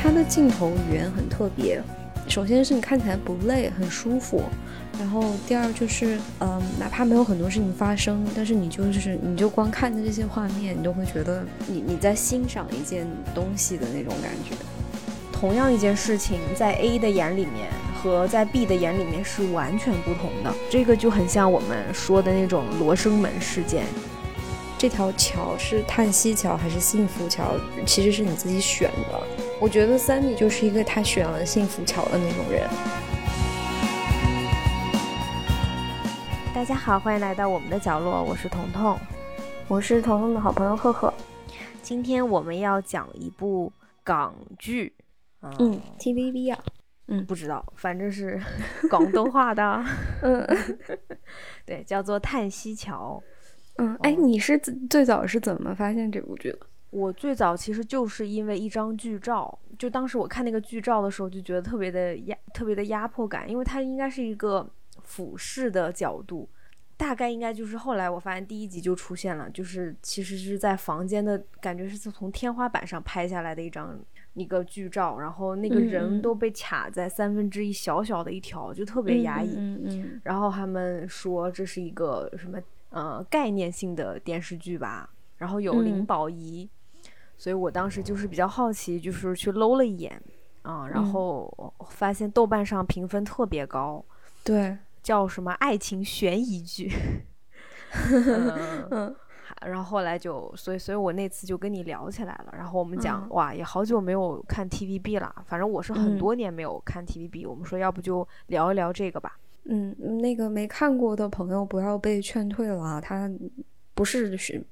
它的镜头语言很特别。首先是你看起来不累，很舒服。然后第二就是，嗯，哪怕没有很多事情发生，但是你就是你就光看着这些画面，你都会觉得你你在欣赏一件东西的那种感觉。同样一件事情，在 A 的眼里面和在 B 的眼里面是完全不同的。这个就很像我们说的那种罗生门事件。这条桥是叹息桥还是幸福桥，其实是你自己选的。我觉得 Sandy 就是一个他选了幸福桥的那种人。大家好，欢迎来到我们的角落，我是彤彤，我是彤彤的好朋友赫赫。今天我们要讲一部港剧。嗯，TVB 啊，嗯，不知道，反正是 广东话的，嗯，对，叫做《叹息桥》。嗯，哎，你是最早是怎么发现这部剧的？我最早其实就是因为一张剧照，就当时我看那个剧照的时候，就觉得特别的压，特别的压迫感，因为它应该是一个俯视的角度，大概应该就是后来我发现第一集就出现了，就是其实是在房间的感觉是从天花板上拍下来的一张。一个剧照，然后那个人都被卡在三分之一小小的一条，就特别压抑。嗯嗯。然后他们说这是一个什么呃概念性的电视剧吧，然后有林保怡，所以我当时就是比较好奇，就是去搂了一眼啊，然后发现豆瓣上评分特别高，对，叫什么爱情悬疑剧。嗯。然后后来就，所以，所以我那次就跟你聊起来了。然后我们讲，哇，也好久没有看 TVB 了。反正我是很多年没有看 TVB。我们说，要不就聊一聊这个吧。嗯，那个没看过的朋友不要被劝退了。它不是悬，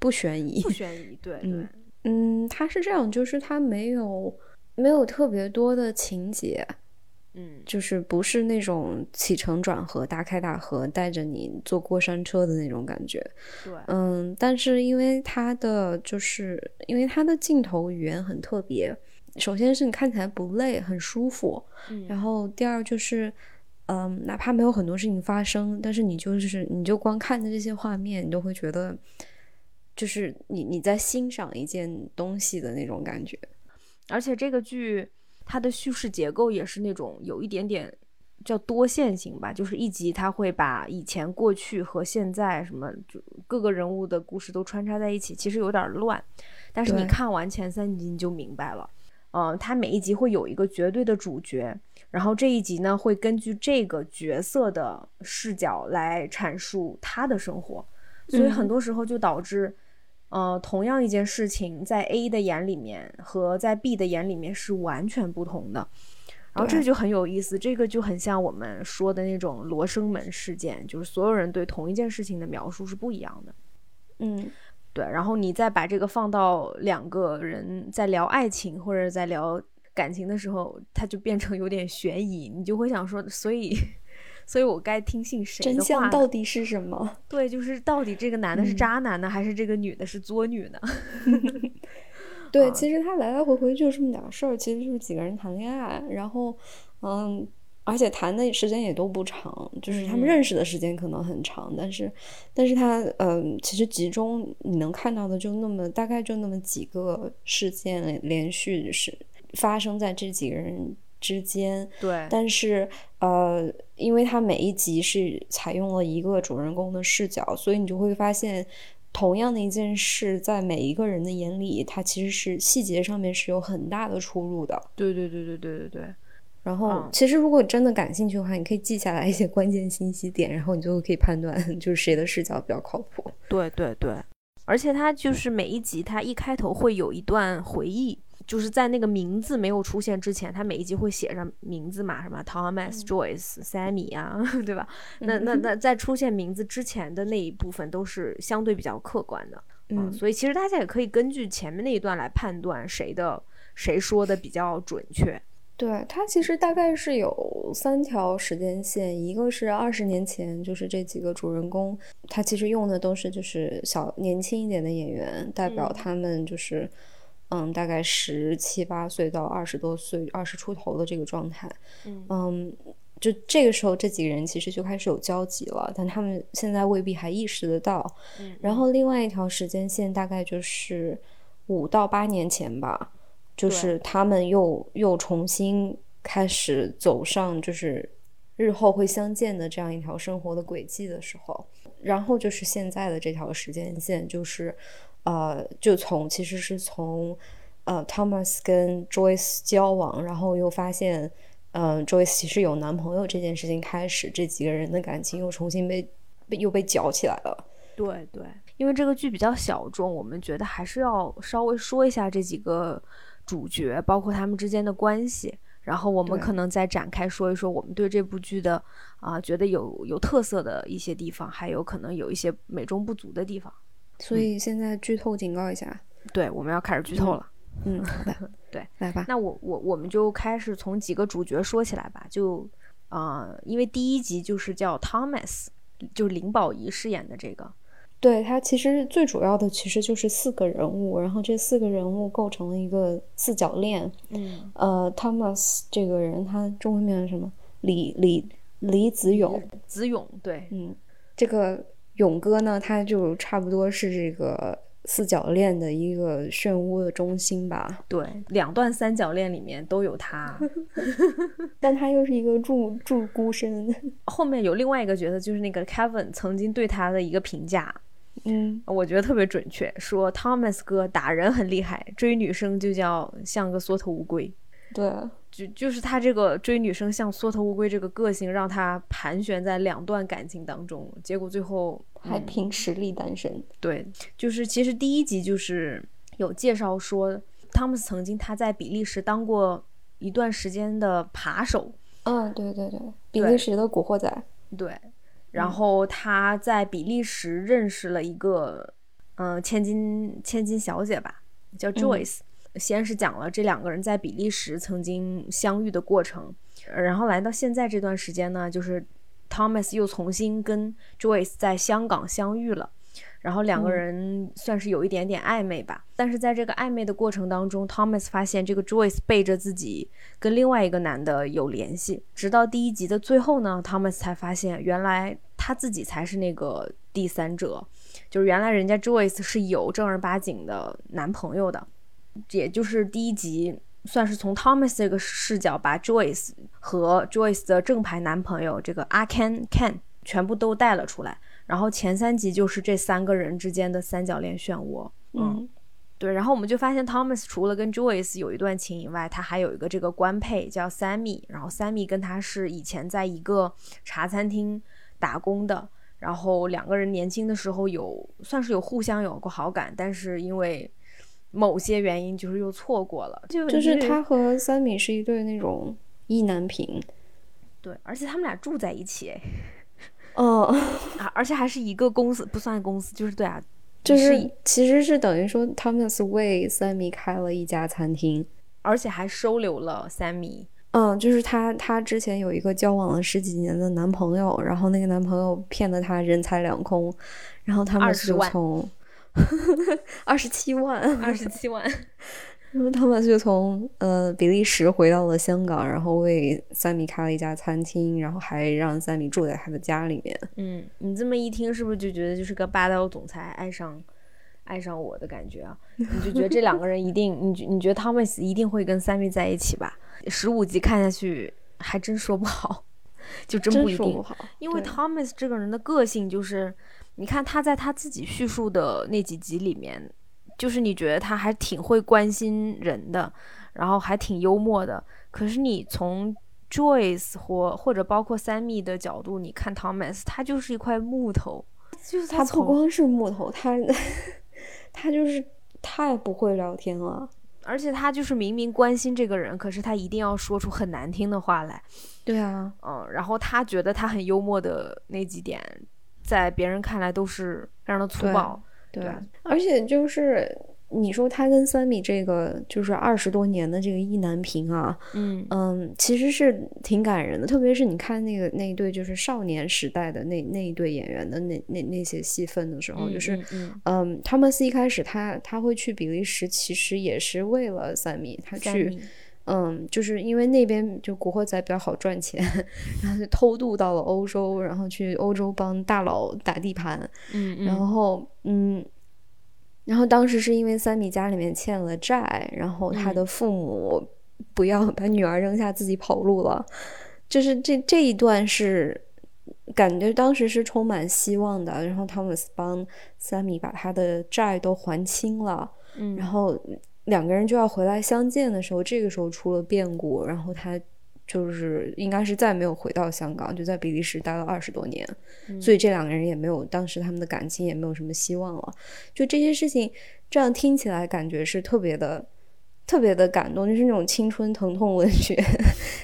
不悬疑，不悬疑。对 对。嗯，它是这样，就是它没有没有特别多的情节。嗯，就是不是那种起承转合、大开大合，带着你坐过山车的那种感觉。对，嗯，但是因为它的就是因为它的镜头语言很特别，首先是你看起来不累，很舒服。嗯，然后第二就是，嗯，哪怕没有很多事情发生，但是你就是你就光看着这些画面，你都会觉得，就是你你在欣赏一件东西的那种感觉。而且这个剧。它的叙事结构也是那种有一点点叫多线型吧，就是一集它会把以前、过去和现在什么就各个人物的故事都穿插在一起，其实有点乱。但是你看完前三集你就明白了，嗯，它每一集会有一个绝对的主角，然后这一集呢会根据这个角色的视角来阐述他的生活，所以很多时候就导致。呃，同样一件事情，在 A 的眼里面和在 B 的眼里面是完全不同的，然后这就很有意思。这个就很像我们说的那种罗生门事件，就是所有人对同一件事情的描述是不一样的。嗯，对。然后你再把这个放到两个人在聊爱情或者在聊感情的时候，它就变成有点悬疑，你就会想说，所以。所以我该听信谁的话？真相到底是什么？对，就是到底这个男的是渣男呢，还是这个女的是作女呢？对，其实他来来回回就这么点事儿，其实就是几个人谈恋爱，然后，嗯，而且谈的时间也都不长，就是他们认识的时间可能很长，但是，但是他，嗯，其实集中你能看到的就那么大概就那么几个事件连续是发生在这几个人。之间，对，但是呃，因为它每一集是采用了一个主人公的视角，所以你就会发现，同样的一件事，在每一个人的眼里，它其实是细节上面是有很大的出入的。对对对对对对对。然后，其实如果真的感兴趣的话，你可以记下来一些关键信息点，然后你就可以判断就是谁的视角比较靠谱。对对对，而且它就是每一集，它一开头会有一段回忆。就是在那个名字没有出现之前，他每一集会写上名字嘛，什么 Thomas、Joyce、Sammy 啊，对吧？那那那在出现名字之前的那一部分都是相对比较客观的，嗯，所以其实大家也可以根据前面那一段来判断谁的谁说的比较准确。对，它其实大概是有三条时间线，一个是二十年前，就是这几个主人公，他其实用的都是就是小年轻一点的演员，代表他们就是。嗯，大概十七八岁到二十多岁、二十出头的这个状态，嗯，就这个时候，这几个人其实就开始有交集了，但他们现在未必还意识得到。然后另外一条时间线大概就是五到八年前吧，就是他们又又重新开始走上就是日后会相见的这样一条生活的轨迹的时候，然后就是现在的这条时间线，就是呃，就从其实是从呃 Thomas 跟 Joyce 交往，然后又发现嗯 Joyce 其实有男朋友这件事情开始，这几个人的感情又重新被被又被搅起来了。对对，因为这个剧比较小众，我们觉得还是要稍微说一下这几个主角，包括他们之间的关系。然后我们可能再展开说一说我们对这部剧的啊，觉得有有特色的一些地方，还有可能有一些美中不足的地方。所以现在剧透警告一下，对，我们要开始剧透了。嗯，好的，对，来吧。那我我我们就开始从几个主角说起来吧。就啊，因为第一集就是叫 Thomas，就是林保怡饰演的这个。对他其实最主要的其实就是四个人物，然后这四个人物构成了一个四角恋。嗯，呃，Thomas 这个人他中文名是什么？李李李子勇。子勇，对，嗯，这个勇哥呢，他就差不多是这个四角恋的一个漩涡的中心吧。对，两段三角恋里面都有他，但他又是一个住住孤身。后面有另外一个角色，就是那个 Kevin 曾经对他的一个评价。嗯，我觉得特别准确，说 Thomas 哥打人很厉害，追女生就叫像个缩头乌龟。对，就就是他这个追女生像缩头乌龟这个个性，让他盘旋在两段感情当中，结果最后还凭实力单身。对，就是其实第一集就是有介绍说，汤姆斯曾经他在比利时当过一段时间的扒手。嗯，对对对，比利时的古惑仔。对。然后他在比利时认识了一个，嗯，千金千金小姐吧，叫 Joyce。先是讲了这两个人在比利时曾经相遇的过程，然后来到现在这段时间呢，就是 Thomas 又重新跟 Joyce 在香港相遇了。然后两个人算是有一点点暧昧吧，但是在这个暧昧的过程当中，Thomas 发现这个 Joyce 背着自己跟另外一个男的有联系，直到第一集的最后呢，Thomas 才发现原来他自己才是那个第三者，就是原来人家 Joyce 是有正儿八经的男朋友的，也就是第一集算是从 Thomas 这个视角把 Joyce 和 Joyce 的正牌男朋友这个阿 Ken Ken 全部都带了出来。然后前三集就是这三个人之间的三角恋漩涡，嗯，对。然后我们就发现，Thomas 除了跟 Joyce 有一段情以外，他还有一个这个官配叫 Sammy。然后 Sammy 跟他是以前在一个茶餐厅打工的，然后两个人年轻的时候有算是有互相有过好感，但是因为某些原因就是又错过了。就就是他和 Sammy 是一对那种意难平，对，而且他们俩住在一起。哦，啊，而且还是一个公司，不算公司，就是对啊，就是其实是等于说他们是为 Sammy 开了一家餐厅，而且还收留了 Sammy。嗯，就是她，她之前有一个交往了十几年的男朋友，然后那个男朋友骗得她人财两空，然后他们就从 二十七万，二十七万。然后他们就从呃比利时回到了香港，然后为三米开了一家餐厅，然后还让三米住在他的家里面。嗯，你这么一听，是不是就觉得就是个霸道总裁爱上爱上我的感觉啊？你就觉得这两个人一定，你你觉得 Thomas 一定会跟三米在一起吧？十五集看下去还真说不好，就真不一定。因为 Thomas 这个人的个性就是，你看他在他自己叙述的那几集里面。就是你觉得他还挺会关心人的，然后还挺幽默的。可是你从 Joyce 或或者包括 Sammy 的角度，你看 Thomas，他就是一块木头。就是他不光是木头，他 他就是太不会聊天了。而且他就是明明关心这个人，可是他一定要说出很难听的话来。对啊，嗯，然后他觉得他很幽默的那几点，在别人看来都是非常的粗暴。对，而且就是你说他跟三米这个就是二十多年的这个意难平啊，嗯嗯，其实是挺感人的。特别是你看那个那一对就是少年时代的那那一对演员的那那那些戏份的时候，就是嗯，他们是一开始他他会去比利时，其实也是为了三米，他去嗯，就是因为那边就古惑仔比较好赚钱，然后就偷渡到了欧洲，然后去欧洲帮大佬打地盘，嗯，然后嗯，然后当时是因为三米家里面欠了债，然后他的父母不要把女儿扔下自己跑路了，就是这这一段是感觉当时是充满希望的。然后汤姆斯帮三米把他的债都还清了，嗯，然后两个人就要回来相见的时候，这个时候出了变故，然后他就是应该是再没有回到香港，就在比利时待了二十多年，所以这两个人也没有当时他们的感情也没有什么希望了。就这些事情，这样听起来感觉是特别的。特别的感动，就是那种青春疼痛文学，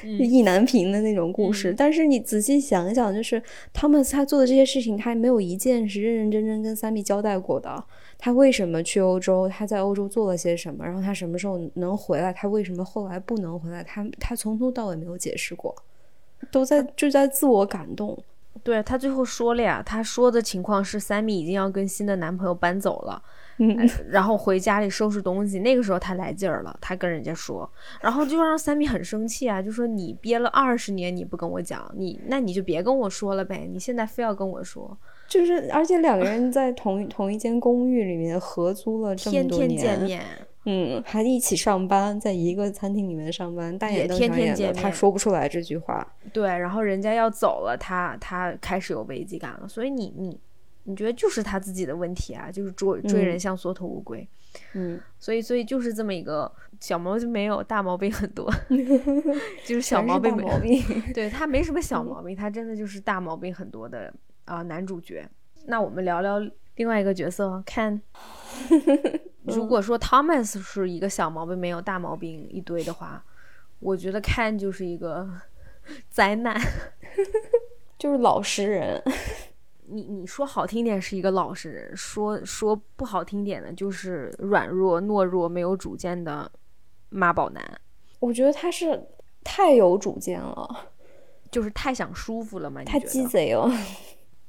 意难平的那种故事。但是你仔细想一想，就是汤姆斯他做的这些事情，他没有一件是认认真真跟三 B 交代过的。他为什么去欧洲？他在欧洲做了些什么？然后他什么时候能回来？他为什么后来不能回来？他他从头到尾没有解释过，都在就在自我感动。对他最后说了呀，他说的情况是三米已经要跟新的男朋友搬走了。嗯，然后回家里收拾东西，那个时候他来劲儿了，他跟人家说，然后就让三米很生气啊，就说你憋了二十年你不跟我讲，你那你就别跟我说了呗，你现在非要跟我说，就是而且两个人在同 同一间公寓里面合租了这么多年，天天见面，嗯，还一起上班，在一个餐厅里面上班，大眼瞪小眼的，他说不出来这句话，对，然后人家要走了，他他开始有危机感了，所以你你。你觉得就是他自己的问题啊，就是追追人像缩头乌龟，嗯，所以所以就是这么一个小毛病没有，大毛病很多，就是小毛病毛病，对他没什么小毛病，他真的就是大毛病很多的啊男主角。那我们聊聊另外一个角色，Ken。如果说 Thomas 是一个小毛病没有，大毛病一堆的话，我觉得 Ken 就是一个 灾难，就是老实人。你你说好听点是一个老实人，说说不好听点的，就是软弱懦弱、没有主见的妈宝男。我觉得他是太有主见了，就是太想舒服了嘛。太鸡贼了，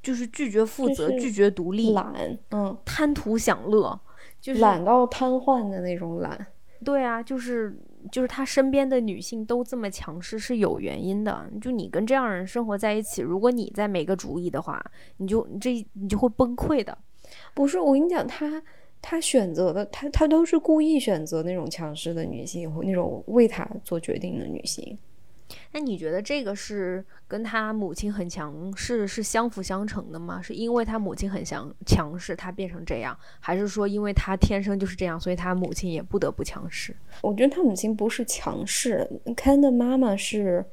就是拒绝负责、拒绝独立、懒，嗯，贪图享乐，就是懒到瘫痪的那种懒。对啊，就是。就是他身边的女性都这么强势是有原因的。就你跟这样人生活在一起，如果你再没个主意的话，你就这你就会崩溃的。不是我跟你讲，他他选择的他他都是故意选择那种强势的女性，那种为他做决定的女性。那你觉得这个是跟他母亲很强势是相辅相成的吗？是因为他母亲很强强势，他变成这样，还是说因为他天生就是这样，所以他母亲也不得不强势？我觉得他母亲不是强势，Ken 的妈妈是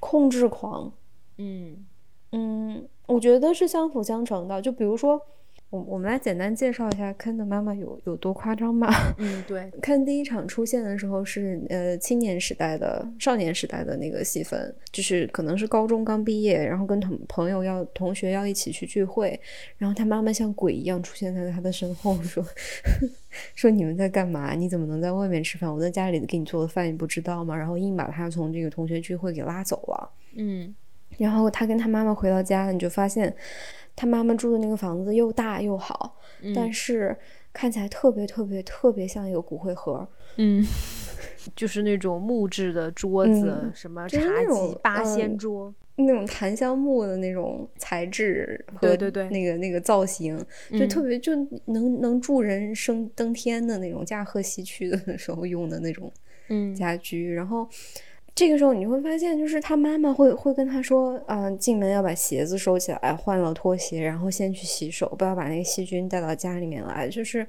控制狂。嗯嗯，我觉得是相辅相成的。就比如说。我我们来简单介绍一下 Ken 的妈妈有有多夸张吧。嗯，对，Ken 第一场出现的时候是呃青年时代的少年时代的那个戏份，就是可能是高中刚毕业，然后跟同朋友要同学要一起去聚会，然后他妈妈像鬼一样出现在他的身后，说 说你们在干嘛？你怎么能在外面吃饭？我在家里给你做的饭你不知道吗？然后硬把他从这个同学聚会给拉走了。嗯，然后他跟他妈妈回到家，你就发现。他妈妈住的那个房子又大又好，但是看起来特别特别特别像一个骨灰盒。嗯，就是那种木质的桌子，什么茶几、八仙桌，那种檀香木的那种材质，对对对，那个那个造型，就特别就能能助人升登天的那种驾鹤西去的 时候用的那种家居，然后。这个时候你会发现，就是他妈妈会会跟他说，嗯，进门要把鞋子收起来，换了拖鞋，然后先去洗手，不要把那个细菌带到家里面来。就是，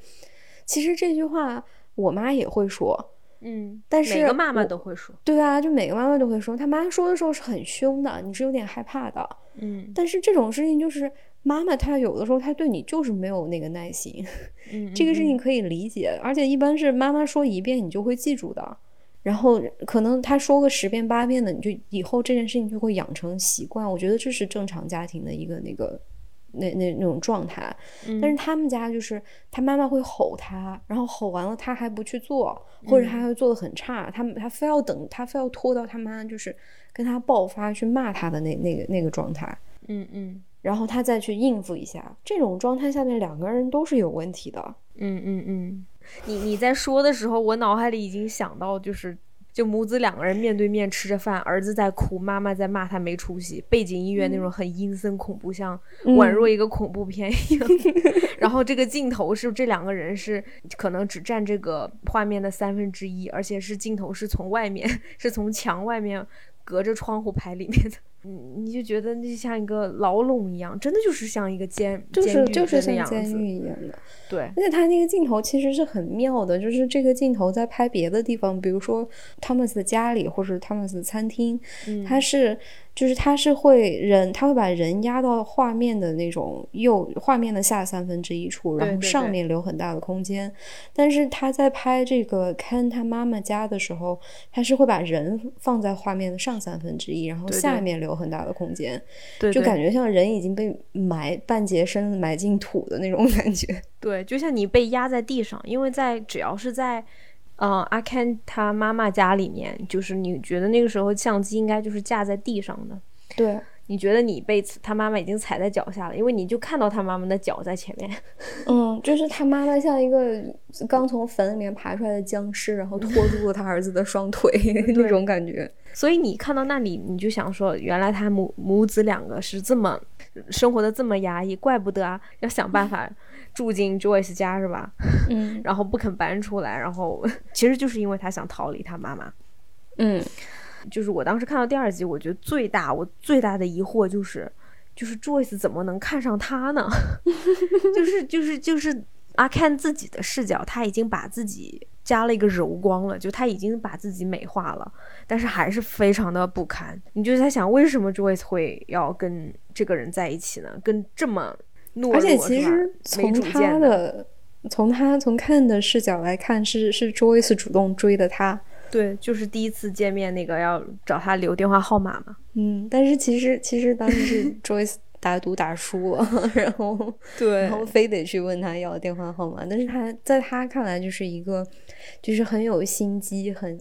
其实这句话我妈也会说，嗯，但是每个妈妈都会说，对啊，就每个妈妈都会说。他妈说的时候是很凶的，你是有点害怕的，嗯。但是这种事情就是妈妈她有的时候她对你就是没有那个耐心，嗯，这个事情可以理解，而且一般是妈妈说一遍你就会记住的。然后可能他说个十遍八遍的，你就以后这件事情就会养成习惯。我觉得这是正常家庭的一个那个那那那种状态。但是他们家就是他妈妈会吼他，然后吼完了他还不去做，或者他会做的很差，他他非要等他非要拖到他妈就是跟他爆发去骂他的那那个那个状态。嗯嗯，然后他再去应付一下，这种状态下面两个人都是有问题的。嗯嗯嗯。你你在说的时候，我脑海里已经想到，就是就母子两个人面对面吃着饭，儿子在哭，妈妈在骂他没出息，背景音乐那种很阴森恐怖，像宛若一个恐怖片一样。然后这个镜头是这两个人是可能只占这个画面的三分之一，而且是镜头是从外面，是从墙外面隔着窗户拍里面的。你你就觉得那像一个牢笼一样，真的就是像一个监，就是就是像监狱一样的。对，而且他那个镜头其实是很妙的，就是这个镜头在拍别的地方，比如说汤姆斯的家里或者汤姆斯的餐厅，他是。就是他是会人，他会把人压到画面的那种右画面的下三分之一处，然后上面留很大的空间。但是他在拍这个看他妈妈家的时候，他是会把人放在画面的上三分之一，然后下面留很大的空间，就感觉像人已经被埋半截身埋进土的那种感觉。对，就像你被压在地上，因为在只要是在。嗯，阿 Ken 他妈妈家里面，就是你觉得那个时候相机应该就是架在地上的。对，你觉得你被他妈妈已经踩在脚下了，因为你就看到他妈妈的脚在前面。嗯，就是他妈妈像一个刚从坟里面爬出来的僵尸，然后拖住了他儿子的双腿 那种感觉。所以你看到那里，你就想说，原来他母母子两个是这么生活的这么压抑，怪不得啊，要想办法。住进 Joyce 家是吧？嗯，然后不肯搬出来，然后其实就是因为他想逃离他妈妈。嗯，就是我当时看到第二集，我觉得最大我最大的疑惑就是，就是 Joyce 怎么能看上他呢？就是就是就是阿 Ken 自己的视角，他已经把自己加了一个柔光了，就他已经把自己美化了，但是还是非常的不堪。你就在想，为什么 Joyce 会要跟这个人在一起呢？跟这么。而且其实从他的从他从看的视角来看，是是 Joyce 主动追的他。对，就是第一次见面那个要找他留电话号码嘛。嗯，但是其实其实当时是 Joyce 打赌打输了，然后对，然后非得去问他要电话号码。但是他在他看来就是一个就是很有心机、很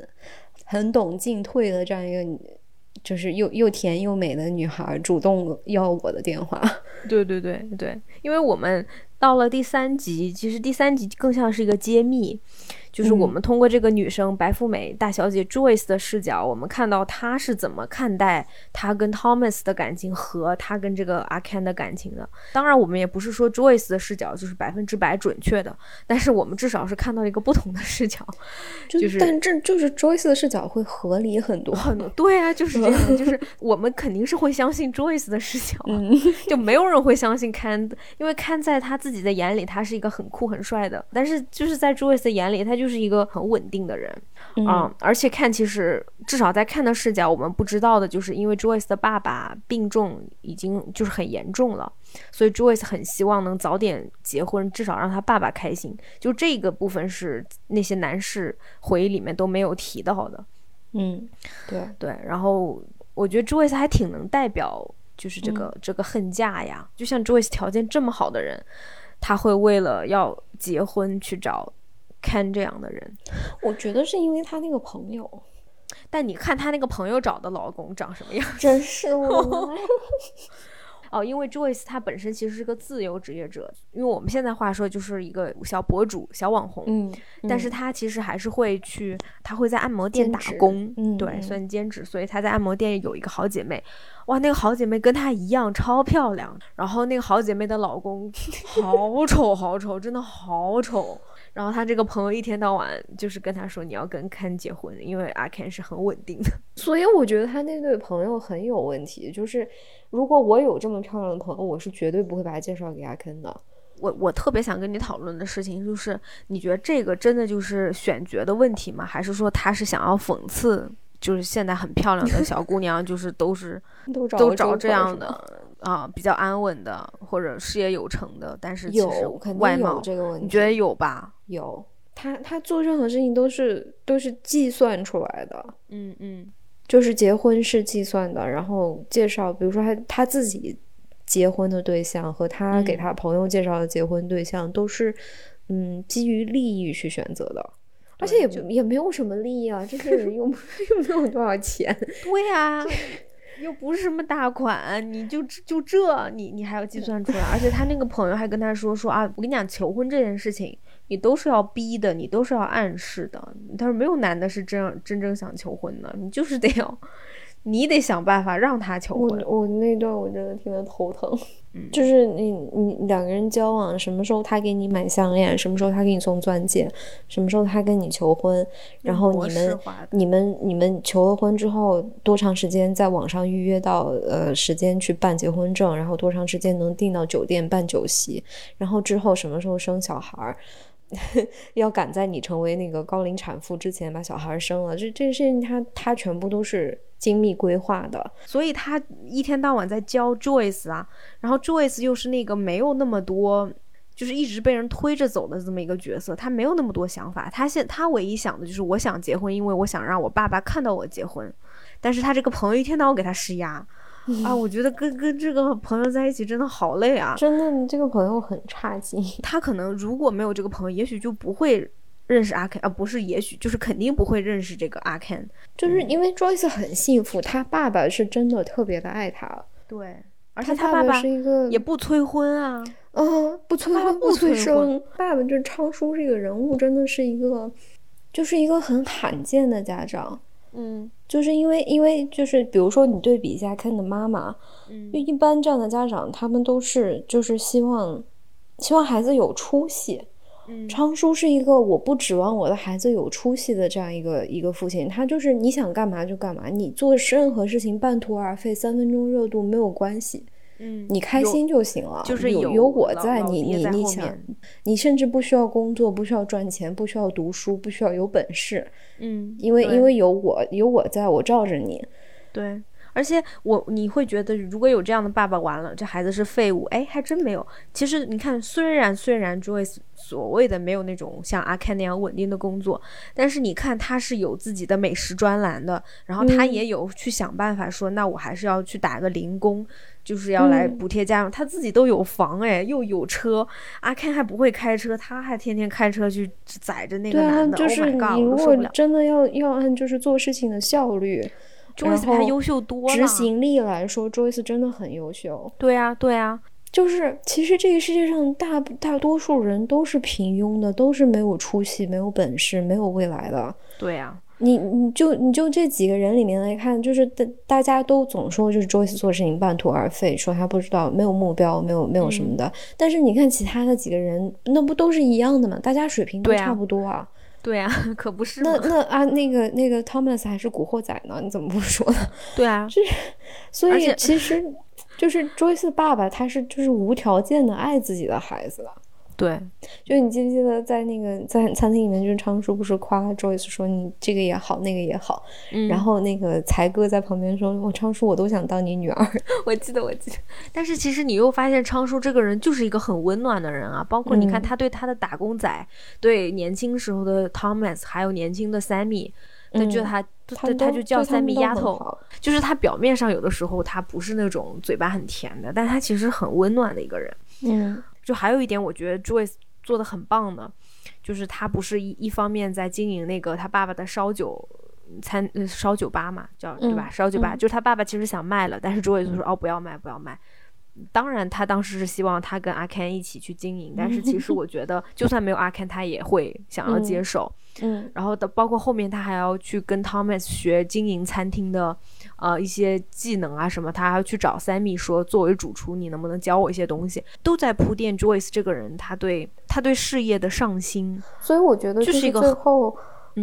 很懂进退的这样一个。就是又又甜又美的女孩主动要我的电话，对对对对，因为我们到了第三集，其实第三集更像是一个揭秘。就是我们通过这个女生白富美大小姐 Joyce 的视角，我们看到她是怎么看待她跟 Thomas 的感情和她跟这个阿 Ken 的感情的。当然，我们也不是说 Joyce 的视角就是百分之百准确的，但是我们至少是看到一个不同的视角。就是，但这就是 Joyce 的视角会合理很多很多。对啊，就是这样。就是我们肯定是会相信 Joyce 的视角，就没有人会相信 Ken，因为 Ken 在他自己的眼里，他是一个很酷很帅的，但是就是在 Joyce 的眼里，他就。是一个很稳定的人，嗯，而且看其实至少在看的视角，我们不知道的就是因为 Joyce 的爸爸病重，已经就是很严重了，所以 Joyce 很希望能早点结婚，至少让他爸爸开心。就这个部分是那些男士回忆里面都没有提到的，嗯，对对。然后我觉得 Joyce 还挺能代表，就是这个这个恨嫁呀，就像 Joyce 条件这么好的人，他会为了要结婚去找。Ken 这样的人，我觉得是因为他那个朋友。但你看他那个朋友找的老公长什么样？真是我。哦，因为 Joyce 他本身其实是个自由职业者，因为我们现在话说就是一个小博主、小网红。嗯。但是他其实还是会去，他会在按摩店打工。嗯。对，算兼职。所以他在按摩店有一个好姐妹，哇，那个好姐妹跟她一样超漂亮。然后那个好姐妹的老公 好丑，好丑，真的好丑。然后他这个朋友一天到晚就是跟他说你要跟 Ken 结婚，因为阿 Ken 是很稳定的。所以我觉得他那对朋友很有问题。就是如果我有这么漂亮的朋友，我是绝对不会把他介绍给阿 Ken 的。我我特别想跟你讨论的事情就是，你觉得这个真的就是选角的问题吗？还是说他是想要讽刺，就是现在很漂亮的小姑娘就是都是都 都找这样的？啊，比较安稳的或者事业有成的，但是其实外貌这个问题，你觉得有吧？有，他他做任何事情都是都是计算出来的。嗯嗯，就是结婚是计算的，然后介绍，比如说他他自己结婚的对象和他给他朋友介绍的结婚对象都是嗯基于利益去选择的，而且也也没有什么利益啊，这些人又 又没有多少钱。对呀。又不是什么大款，你就就这，你你还要计算出来，而且他那个朋友还跟他说说啊，我跟你讲，求婚这件事情你都是要逼的，你都是要暗示的。他说没有男的是真真正想求婚的，你就是得要。你得想办法让他求婚。我我那段我真的听得头疼，就是你你两个人交往，什么时候他给你买项链，什么时候他给你送钻戒，什么时候他跟你求婚，然后你们你们你们求了婚之后多长时间在网上预约到呃时间去办结婚证，然后多长时间能订到酒店办酒席，然后之后什么时候生小孩儿。要赶在你成为那个高龄产妇之前把小孩生了，这这事情他他全部都是精密规划的，所以他一天到晚在教 Joyce 啊，然后 Joyce 又是那个没有那么多，就是一直被人推着走的这么一个角色，他没有那么多想法，他现他唯一想的就是我想结婚，因为我想让我爸爸看到我结婚，但是他这个朋友一天到晚给他施压。啊，我觉得跟跟这个朋友在一起真的好累啊！真的，你这个朋友很差劲。他可能如果没有这个朋友，也许就不会认识阿 Ken 啊，不是，也许就是肯定不会认识这个阿 Ken。就是因为 Joyce 很幸福，他爸爸是真的特别的爱他。对，而且他爸爸是一个也不催婚啊，嗯，不催婚不催生。爸爸就是昌叔这个人物真的是一个，就是一个很罕见的家长。嗯，就是因为，因为就是比如说，你对比一下 Ken 的妈妈，嗯，就一般这样的家长，他们都是就是希望，希望孩子有出息。嗯，昌叔是一个我不指望我的孩子有出息的这样一个一个父亲，他就是你想干嘛就干嘛，你做任何事情半途而废、三分钟热度没有关系。嗯，你开心就行了，就是有有我在，你你你想，你甚至不需要工作，不需要赚钱，不需要读书，不需要有本事，嗯，因为因为有我有我在，我罩着你，对。而且我你会觉得，如果有这样的爸爸，完了，这孩子是废物。哎，还真没有。其实你看，虽然虽然 Joyce 所谓的没有那种像阿 Ken 那样稳定的工作，但是你看他是有自己的美食专栏的，然后他也有去想办法说，那我还是要去打个零工，就是要来补贴家用。他自己都有房，哎，又有车。阿 Ken 还不会开车，他还天天开车去载着那个男的。就是你如果真的要要按就是做事情的效率。Joyce 比他优秀多了。执行力来说，Joyce 真的很优秀。对啊，对啊，就是其实这个世界上大大多数人都是平庸的，都是没有出息、没有本事、没有未来的。对啊，你你就你就这几个人里面来看，就是大大家都总说就是 Joyce 做事情半途而废，说他不知道没有目标，没有没有什么的。但是你看其他的几个人，那不都是一样的吗？大家水平都差不多啊。对啊，可不是那那啊，那个那个 Thomas 还是古惑仔呢？你怎么不说呢？对啊，就是，所以其实就是 Joyce 爸爸，他是就是无条件的爱自己的孩子。对，就你记不记得在那个在餐厅里面，就是昌叔不是夸 Joyce 说你这个也好，那个也好，然后那个才哥在旁边说，我昌叔我都想当你女儿。我记得我记得，但是其实你又发现昌叔这个人就是一个很温暖的人啊，包括你看他对他的打工仔，对年轻时候的 Thomas，还有年轻的 Sammy，他就他他他就叫 Sammy 丫头，就是他表面上有的时候他不是那种嘴巴很甜的，但他其实很温暖的一个人。嗯。就还有一点，我觉得 Joyce 做的很棒的，就是他不是一一方面在经营那个他爸爸的烧酒餐烧酒吧嘛，叫对吧？烧酒吧，就是他爸爸其实想卖了，但是 Joyce 说哦不要卖，不要卖。当然，他当时是希望他跟阿 Ken 一起去经营，但是其实我觉得，就算没有阿 Ken，他也会想要接手。嗯，然后的包括后面他还要去跟 Thomas 学经营餐厅的呃一些技能啊什么，他还要去找 Sammy 说，作为主厨，你能不能教我一些东西？都在铺垫 Joyce 这个人，他对他对事业的上心。所以我觉得就是一个最后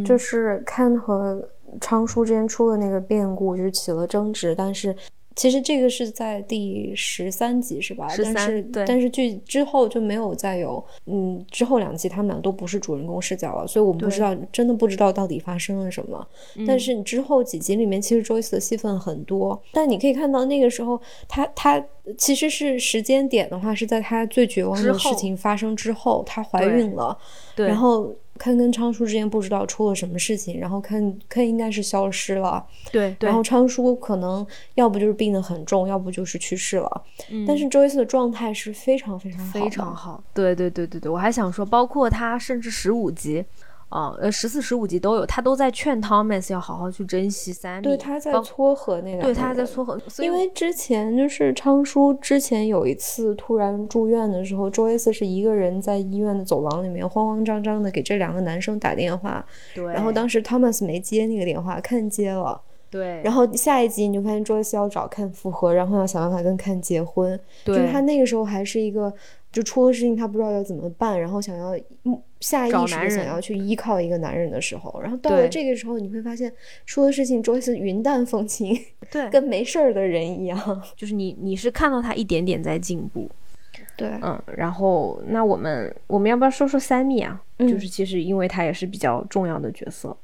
就是 Ken 和昌叔之间出了那个变故，就是起了争执，但是。其实这个是在第十三集是吧？十三对。但是剧之后就没有再有，嗯，之后两集他们俩都不是主人公视角了，所以我们不知道，真的不知道到底发生了什么。但是之后几集里面，其实 Joyce 的戏份很多，但你可以看到那个时候，他他其实是时间点的话，是在她最绝望的事情发生之后，她怀孕了，然后。看跟昌叔之间不知道出了什么事情，然后坑坑应该是消失了，对，然后昌叔可能要不就是病得很重，要不就是去世了。嗯，但是周一四的状态是非常非常非常好。对对对对对，我还想说，包括他甚至十五集，啊，呃，十四、十五集都有，他都在劝 Thomas 要好好去珍惜 Sammy，对，他在撮合那个对，他还在撮合，因为之前就是昌叔之前有一次突然住院的时候，Joyce 是一个人在医院的走廊里面慌慌张张的给这两个男生打电话，对，然后当时 Thomas 没接那个电话，看接了，对，然后下一集你就发现 Joyce 要找看复合，然后要想办法跟看结婚，对就是他那个时候还是一个就出了事情他不知道要怎么办，然后想要嗯下意识找男人的想要去依靠一个男人的时候，然后到了这个时候你会发现出的事情，Joyce 云淡风轻，对，跟没事儿的人一样。就是你你是看到他一点点在进步，对，嗯，然后那我们我们要不要说说 Sammy 啊？嗯就是其实因为他也是比较重要的角色，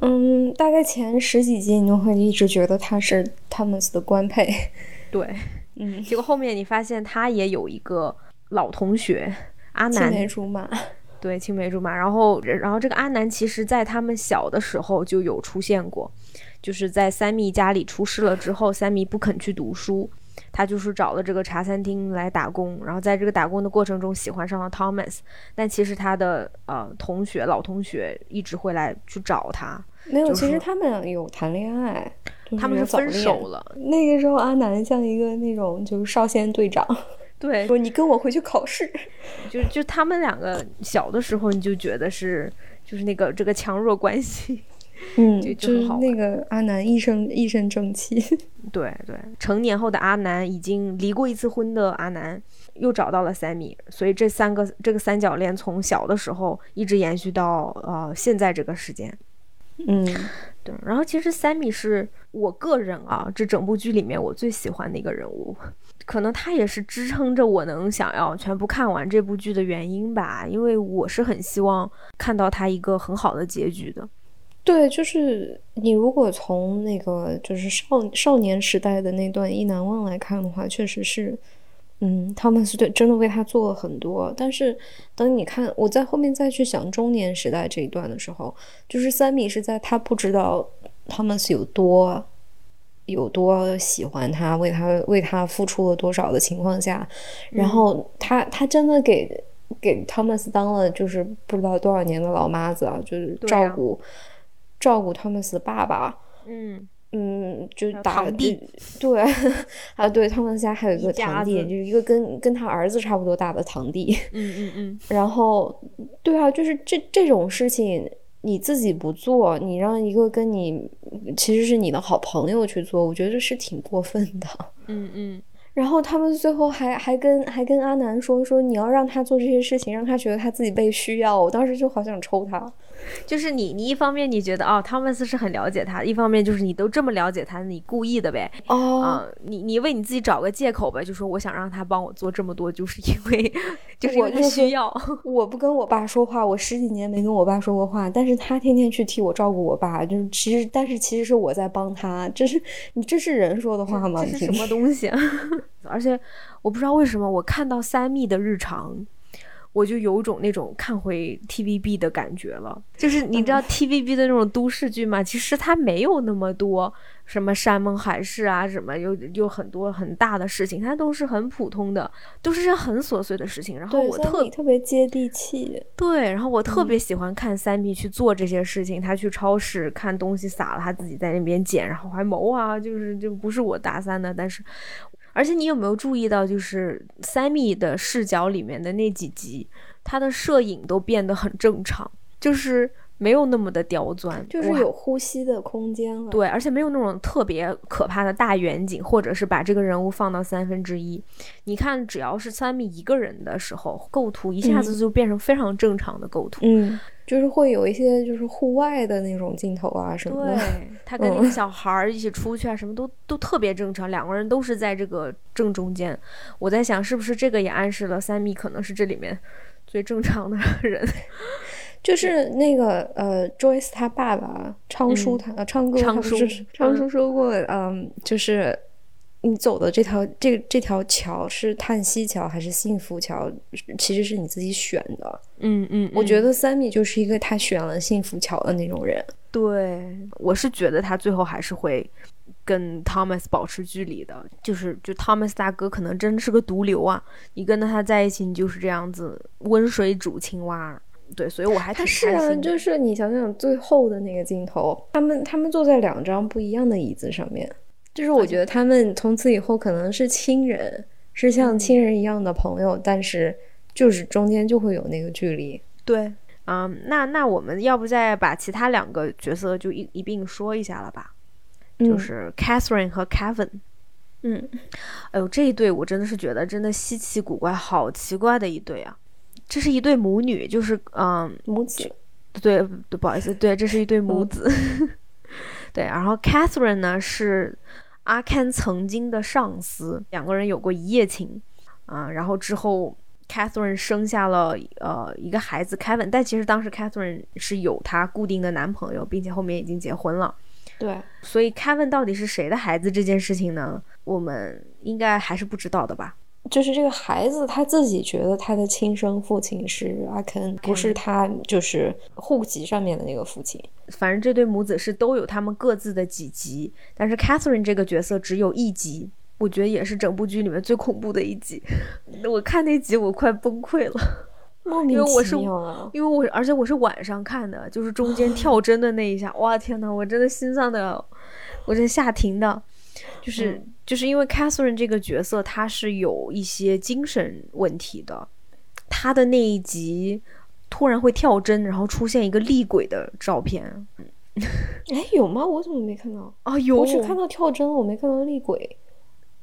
嗯，大概前十几集你都会一直觉得他是 Thomas 的官配。对，嗯，结果后面你发现他也有一个老同学阿青南，梅竹马。对，青梅竹马。然后，然后这个阿南其实在他们小的时候就有出现过，就是在三米家里出事了之后，三米不肯去读书，他就是找了这个茶餐厅来打工。然后在这个打工的过程中喜欢上了 Thomas，但其实他的呃同学老同学一直会来去找他，没有，就是其实他们有谈恋爱，就是他们是分手了。那个时候，阿南像一个那种就是少先队长，对，说你跟我回去考试。就就他们两个小的时候，你就觉得是就是那个这个强弱关系。嗯，就就好那个阿南一身一身正气。对对，成年后的阿南已经离过一次婚的阿南，又找到了 Sammy，所以这三个这个三角恋从小的时候一直延续到呃现在这个时间。嗯对，然后其实 Sammy 是我个人啊，这整部剧里面我最喜欢的一个人物，可能他也是支撑着我能想要全部看完这部剧的原因吧，因为我是很希望看到他一个很好的结局的。对，就是你如果从那个就是少少年时代的那段意难忘来看的话，确实是，嗯，他们是对真的为他做了很多。但是等你看我在后面再去想中年时代这一段的时候，就是三米是在他不知道他们是有多有多喜欢他，为他为他付出了多少的情况下，然后他他真的给给汤姆斯当了就是不知道多少年的老妈子啊，就是照顾、照顾汤姆斯的爸爸，嗯，嗯，就打堂弟，对啊，对，汤姆斯家还有一个堂弟，就是一个跟跟他儿子差不多大的堂弟，嗯嗯嗯，然后对啊，就是这这种事情。你自己不做，你让一个跟你其实是你的好朋友去做，我觉得是挺过分的。嗯嗯，然后他们最后还还跟还跟阿南说说你要让他做这些事情，让他觉得他自己被需要。我当时就好想抽他。就是你，你一方面你觉得哦，汤姆斯是很了解他，一方面就是你都这么了解他，你故意的呗，哦啊、你你为你自己找个借口呗，就说我想让他帮我做这么多，就是因为就是因为他我就是需要，我不跟我爸说话，我十几年没跟我爸说过话，但是他天天去替我照顾我爸，就是其实但是其实是我在帮他，这是你这是人说的话吗？这是什么东西啊？而且我不知道为什么，我看到三密的日常。我就有种那种看回 TVB 的感觉了，就是你知道 TVB 的那种都市剧嘛，其实它没有那么多什么山盟海誓啊，什么有有很多很大的事情，它都是很普通的，都是些很琐碎的事情。然后我特特别接地气，对，然后我特嗯别喜欢看三米去做这些事情。他去超市看东西洒了，他自己在那边捡，然后还谋啊，就是就不是我打三的。但是，而且你有没有注意到，就是 Sammy 的视角里面的那几集，他的摄影都变得很正常，就是没有那么的刁钻，就是有呼吸的空间了。对，而且没有那种特别可怕的大远景，或者是把这个人物放到三分之一。你看，只要是 Sammy 一个人的时候，构图一下子就变成非常正常的构图。嗯，就是会有一些就是户外的那种镜头啊什么的。对他跟那个小孩儿一起出去啊，什么都都特别正常，两个人都是在这个正中间。我在想，是不是这个也暗示了三米可能是这里面最正常的人？就是那个呃，Joyce 他爸爸昌叔他、呃昌哥昌叔昌叔说过，嗯，就是你走的这条这这条桥是叹息桥还是幸福桥，其实是你自己选的。嗯嗯，我觉得得三米就是一个他选了幸福桥的那种人。对，我是觉得他最后还是会跟 Thomas 保持距离的，就是就 Thomas 大哥可能真是个毒瘤啊，你跟他在一起，你就是这样子温水煮青蛙。对，所以我还挺是啊，就是你想想最后的那个镜头，他们他们坐在两张不一样的椅子上面，就是我觉得他们从此以后可能是亲人，是像亲人一样的朋友，但是就是中间就会有那个距离。对，嗯，那那我们要不再把其他两个角色就一一并说一下了吧？就是 Catherine 和 Kevin。嗯，哎呦，这一对我真的是觉得真的稀奇古怪，好奇怪的一对啊！这是一对母女，就是嗯，母子。对对，不好意思，对，这是一对母子。对，然后 Catherine 呢是阿 Ken 曾经的上司，两个人有过一夜情啊，然后之后 Catherine 生下了呃一个孩子 Kevin，但其实当时 Catherine 是有她固定的男朋友，并且后面已经结婚了。对，所以 Kevin 到底是谁的孩子这件事情呢？我们应该还是不知道的吧？就是这个孩子他自己觉得他的亲生父亲是阿肯，不是他就是户籍上面的那个父亲。反正这对母子是都有他们各自的几集，但是 Catherine 这个角色只有一集，我觉得也是整部剧里面最恐怖的一集。我看那集我快崩溃了，莫名因为我是因为我而且我是晚上看的，就是中间 跳帧的那一下，哇天呐，我真的心脏的，我真吓停的。就是就是因为 Catherine 这个角色，她是有一些精神问题的。她的那一集突然会跳帧，然后出现一个厉鬼的照片。哎，有吗？我怎么没看到？啊，有，我只看到跳帧，我没看到厉鬼。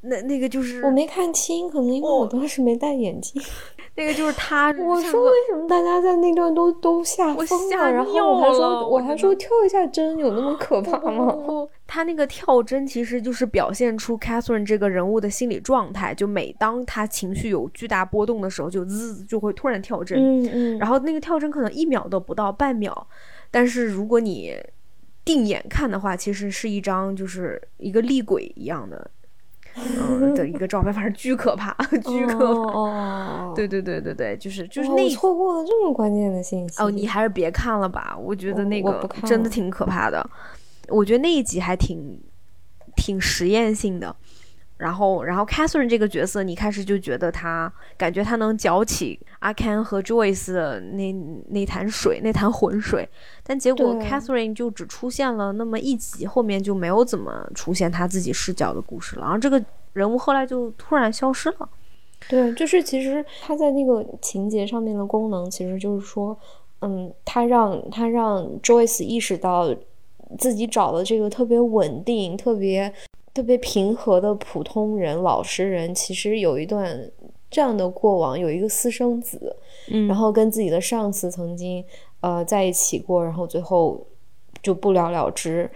那那个就是我没看清，可能因为我当时没戴眼镜。那个就是他。我说为什么大家在那段都都吓疯了？然后我还说我还说跳一下帧有那么 可怕吗？他那个跳针其实就是表现出 Catherine 这个人物的心理状态，就每当他情绪有巨大波动的时候，就滋就会突然跳针。嗯嗯。然后那个跳针可能一秒都不到，半秒。但是如果你定眼看的话，其实是一张就是一个厉鬼一样的。嗯的一个照片，反正巨可怕，巨可怕。对对对对对，就是就是那错过了这么关键的信息哦，你还是别看了吧，我觉得那个真的挺可怕的。我觉得那一集还挺挺实验性的。然后，然后 Catherine 这个角色，你开始就觉得她感觉她能搅起阿 Ken 和 Joyce 的那那潭水，那潭浑水。但结果 Catherine 就只出现了那么一集，后面就没有怎么出现他自己视角的故事了。然后这个人物后来就突然消失了。对，就是其实他在那个情节上面的功能，其实就是说，嗯，他让他让 Joyce 意识到自己找的这个特别稳定、特别。特别平和的普通人、老实人，其实有一段这样的过往，有一个私生子，嗯，然后跟自己的上司曾经呃在一起过，然后最后就不了了之。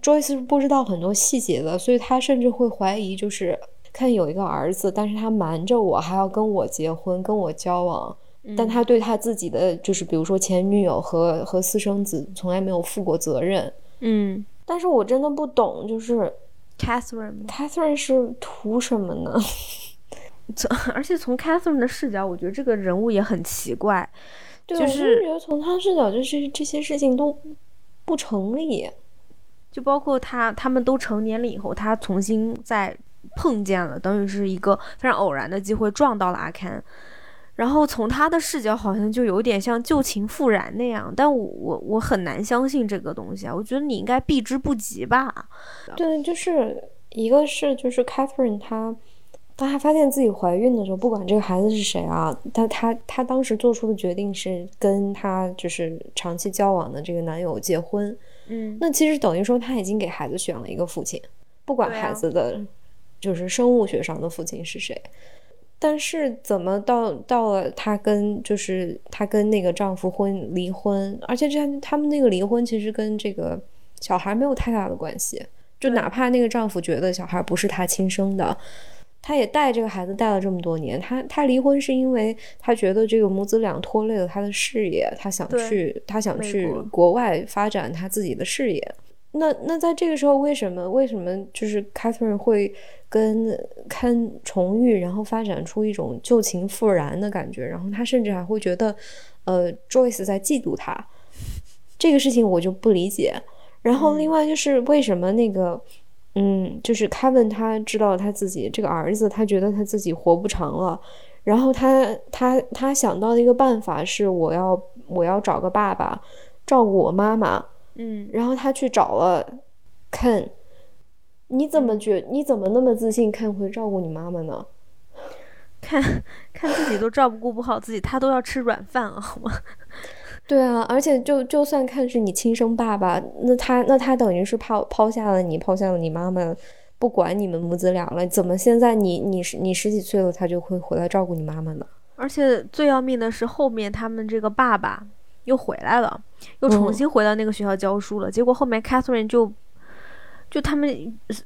Joyce 是不知道很多细节的，所以他甚至会怀疑，就是看有一个儿子，但是他瞒着我，还要跟我结婚，跟我交往，但他对他自己的就是比如说前女友和和私生子从来没有负过责任，嗯，但是我真的不懂，就是。Catherine，Catherine 是图什么呢？从而且从 Catherine 的视角，我觉得这个人物也很奇怪。对就是觉得从他视角，就是这些事情都不成立。就包括他，他们都成年了以后，他重新再碰见了，等于是一个非常偶然的机会撞到了阿 Ken。然后从他的视角，好像就有点像旧情复燃那样，但我我我很难相信这个东西啊！我觉得你应该避之不及吧。对，就是一个是就是 Catherine，她当她发现自己怀孕的时候，不管这个孩子是谁啊，但她她当时做出的决定是跟她就是长期交往的这个男友结婚。嗯，那其实等于说她已经给孩子选了一个父亲，不管孩子的就是生物学上的父亲是谁。但是怎么到到了她跟就是她跟那个丈夫婚离婚，而且这他们那个离婚其实跟这个小孩没有太大的关系，就哪怕那个丈夫觉得小孩不是他亲生的，他也带这个孩子带了这么多年，他他离婚是因为他觉得这个母子俩拖累了他的事业，他想去他想去国外发展他自己的事业。那那在这个时候，为什么为什么就是 Catherine 会跟看重遇，然后发展出一种旧情复燃的感觉？然后他甚至还会觉得，呃，Joyce 在嫉妒他，这个事情我就不理解。然后另外就是为什么那个，嗯，就是 Kevin 他知道他自己这个儿子，他觉得他自己活不长了，然后他他他想到的一个办法是，我要我要找个爸爸照顾我妈妈。嗯，然后他去找了 Ken。你怎么觉？你怎么那么自信，Ken 会照顾你妈妈呢？看看自己都照顾不好自己，他都要吃软饭了，好吗？对啊，而且就就算看是你亲生爸爸，那他那他等于是抛抛下了你，抛下了你妈妈，不管你们母子俩了，怎么现在你你十你十几岁了，他就会回来照顾你妈妈呢？而且最要命的是，后面他们这个爸爸又回来了，又重新回到那个学校教书了。结果后面 Catherine 就。就他们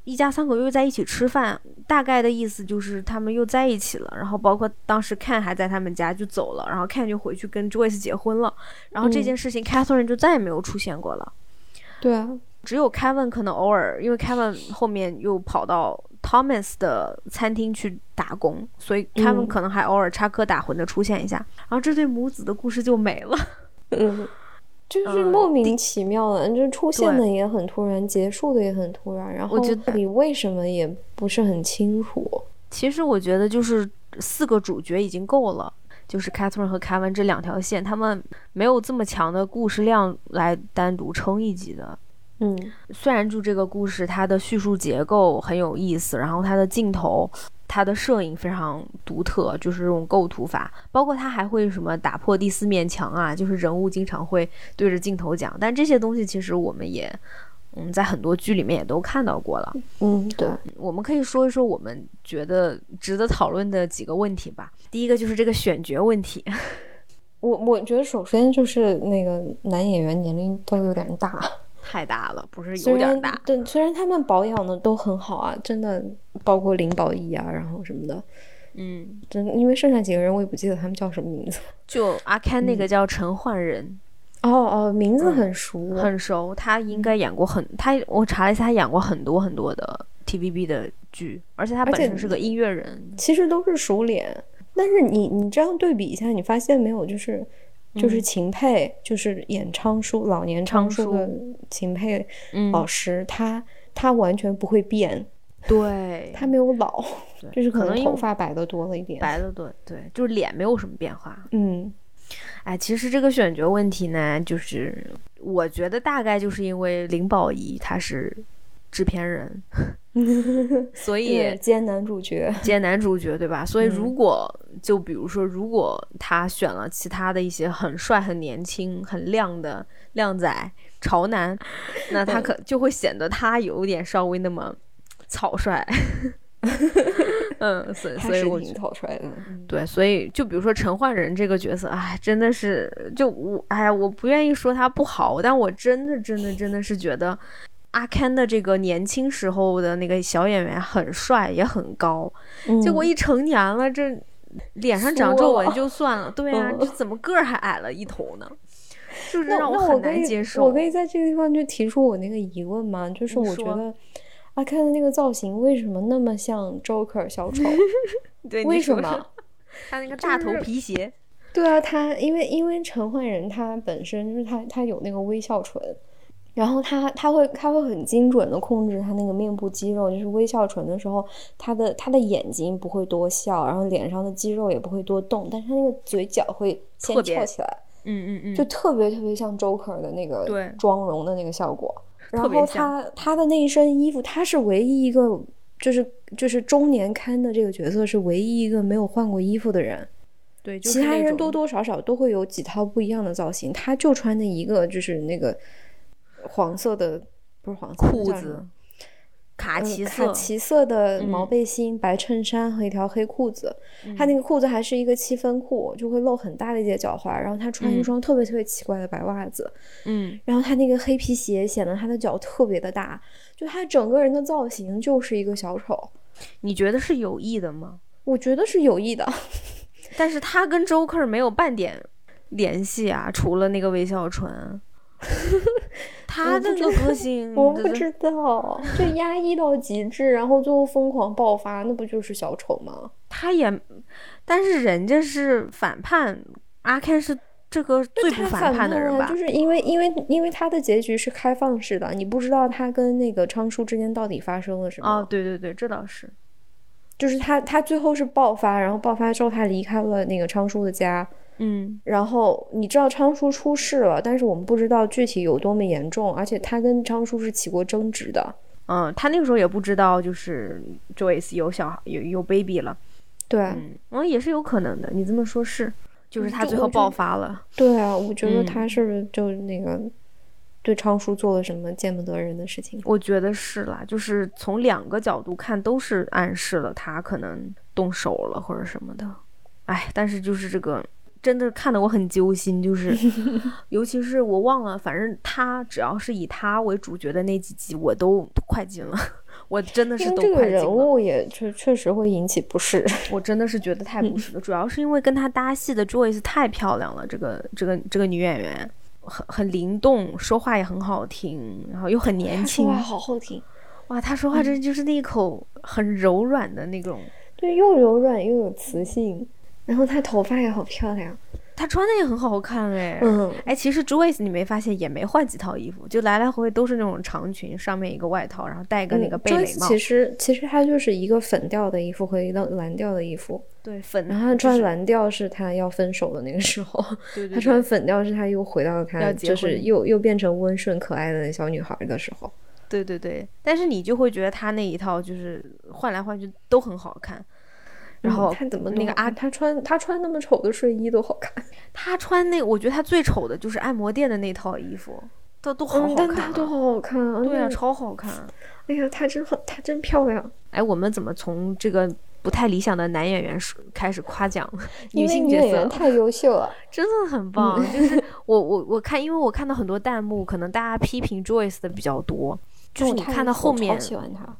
一家三口又在一起吃饭，大概的意思就是他们又在一起了。然后包括当时 Ken 还在他们家就走了，然后 Ken 就回去跟 Joyce 结婚了。然后这件事情 Catherine 就再也没有出现过了。对啊，只有 Kevin 可能偶尔，因为 Kevin 后面又跑到 Thomas 的餐厅去打工，所以 Kevin 可能还偶尔插科打诨的出现一下。然后这对母子的故事就没了。嗯。就是莫名其妙的，就出现的也很突然，结束的也很突然。然后我觉得你为什么也不是很清楚。其实我觉得就是四个主角已经够了，就是 Catherine 和 Kevin 这两条线，他们没有这么强的故事量来单独撑一集的。嗯，虽然就这个故事它的叙述结构很有意思，然后它的镜头。他的摄影非常独特，就是这种构图法，包括他还会什么打破第四面墙啊，就是人物经常会对着镜头讲。但这些东西其实我们也，嗯，在很多剧里面也都看到过了。嗯，对，我们可以说一说我们觉得值得讨论的几个问题吧。第一个就是这个选角问题，我我觉得首先就是那个男演员年龄都有点大。太大了，不是有点大。对，虽然他们保养的都很好啊，真的，包括林保怡啊，然后什么的，嗯，真因为剩下几个人我也不记得他们叫什么名字。就阿 Ken 那个叫陈焕仁，哦哦，名字很熟，很熟。他应该演过很，他我查了一下，他演过很多很多的 TVB 的剧，而且他本身是个音乐人，其实都是熟脸。但是你你这样对比一下，你发现没有，就是。就是秦沛，就是演昌叔老年昌叔的秦沛老师，他他完全不会变，对。他没有老，就是可能头发白的多了一点，白的多，对，就是脸没有什么变化。嗯，哎，其实这个选角问题呢，就是我觉得大概就是因为林保怡她是制片人。所以接男主角，接男主角，对吧？所以如果就比如说，如果他选了其他的一些很帅、很年轻、很靓的靓仔潮男，那他可就会显得他有点稍微那么草率。嗯，所以所以我挺草率的。对，所以就比如说陈焕仁这个角色，哎，真的是就我，哎呀，我不愿意说他不好，但我真的真的真的是觉得。阿 Ken 的这个年轻时候的那个小演员很帅也很高，结果一成年了，这脸上长皱纹就算了，对啊，这怎么个儿还矮了一头呢？就是让我很难接受。我可以在这个地方就提出我那个疑问吗？就是我觉得阿 Ken 的那个造型为什么那么像 Joker 小丑？对，为什么？他那个大头皮鞋。对啊，他因为因为陈焕仁他本身就是他他有那个微笑唇。然后他他会他会很精准的控制他那个面部肌肉，就是微笑唇的时候，他的他的眼睛不会多笑，然后脸上的肌肉也不会多动，但是他那个嘴角会先翘起来，嗯嗯嗯，就特别特别像 Joker 的那个妆容的那个效果。然后他他的那一身衣服，他是唯一一个就是就是中年刊的这个角色是唯一一个没有换过衣服的人，对，其他人多多少少都会有几套不一样的造型，他就穿的一个就是那个。黄色的不是黄色裤子，卡其色卡其色的毛背心、白衬衫和一条黑裤子。他那个裤子还是一个七分裤，就会露很大的一截脚踝。然后他穿一双特别特别奇怪的白袜子。嗯，然后他那个黑皮鞋显得他的脚特别的大，就他整个人的造型就是一个小丑。你觉得是有意的吗？我觉得是有意的，但是他跟周克没有半点联系啊，除了那个微笑唇。他这个 个性，我不知道，就压抑到极致，然后最后疯狂爆发，那不就是小丑吗？他也，但是人家是反叛，阿 Ken 是这个最不反叛的人吧？就是因为，因为，因为他的结局是开放式的，你不知道他跟那个昌叔之间到底发生了什么。哦，对对对，这倒是。就是他他最后是爆发，然后爆发之后他离开了那个昌叔的家，嗯然后你知道昌叔出事了，但是我们不知道具体有多么严重，而且他跟昌叔是起过争执的。嗯，他那个时候也不知道，就是 Joyce 有小孩有有 baby 了，对，嗯，嗯，也是有可能的。你这么说，是，就是他最后爆发了。对啊，我觉得嗯他是不是就那个对昌叔做了什么见不得人的事情？我觉得是啦，就是从两个角度看，都是暗示了他可能动手了或者什么的。哎，但是就是这个真的看得我很揪心，就是 尤其是我忘了，反正他只要是以他为主角的那几集，我都快进了，我真的是都快进了。人物也确确实会引起不适。我真的是觉得太不适了，主要是因为跟他搭戏的 Joyce 太漂亮了，这个这个这个女演员很很灵动，说话也很好听，然后又很年轻。好好听，哇，她说话真就是那一口很柔软的那种，对，又柔软又有磁性，然后她头发也好漂亮。她穿的也很好看哎。嗯，哎，其实 Joyce 你没发现也没换几套衣服，就来来回回都是那种长裙，上面一个外套，然后戴个那个贝嗯雷帽。其实其实她就是一个粉调的衣服和一个蓝调的衣服，对粉，然后她穿蓝调是她要分手的那个时候，对 对对他穿粉调是她又回到他要结就是又又变成温顺可爱的小女孩的时候。对对对，但是你就会觉得她那一套就是换来换去都很好看。然后嗯他怎么那个阿阿他穿他穿那么丑的睡衣都好看，他穿那，我觉得他最丑的就是按摩店的那套衣服，都都好好嗯，但看、他都好好看啊！对啊，超好看。哎呀，她真好，她真漂亮。哎，我们怎么从这个不太理想的男演员说开始夸奖女性演员色？太优秀了。真的很棒。就是我我我看，因为我看到很多弹幕，可能大家批评 Joyce 的比较多，就是你看到后面，喜欢她。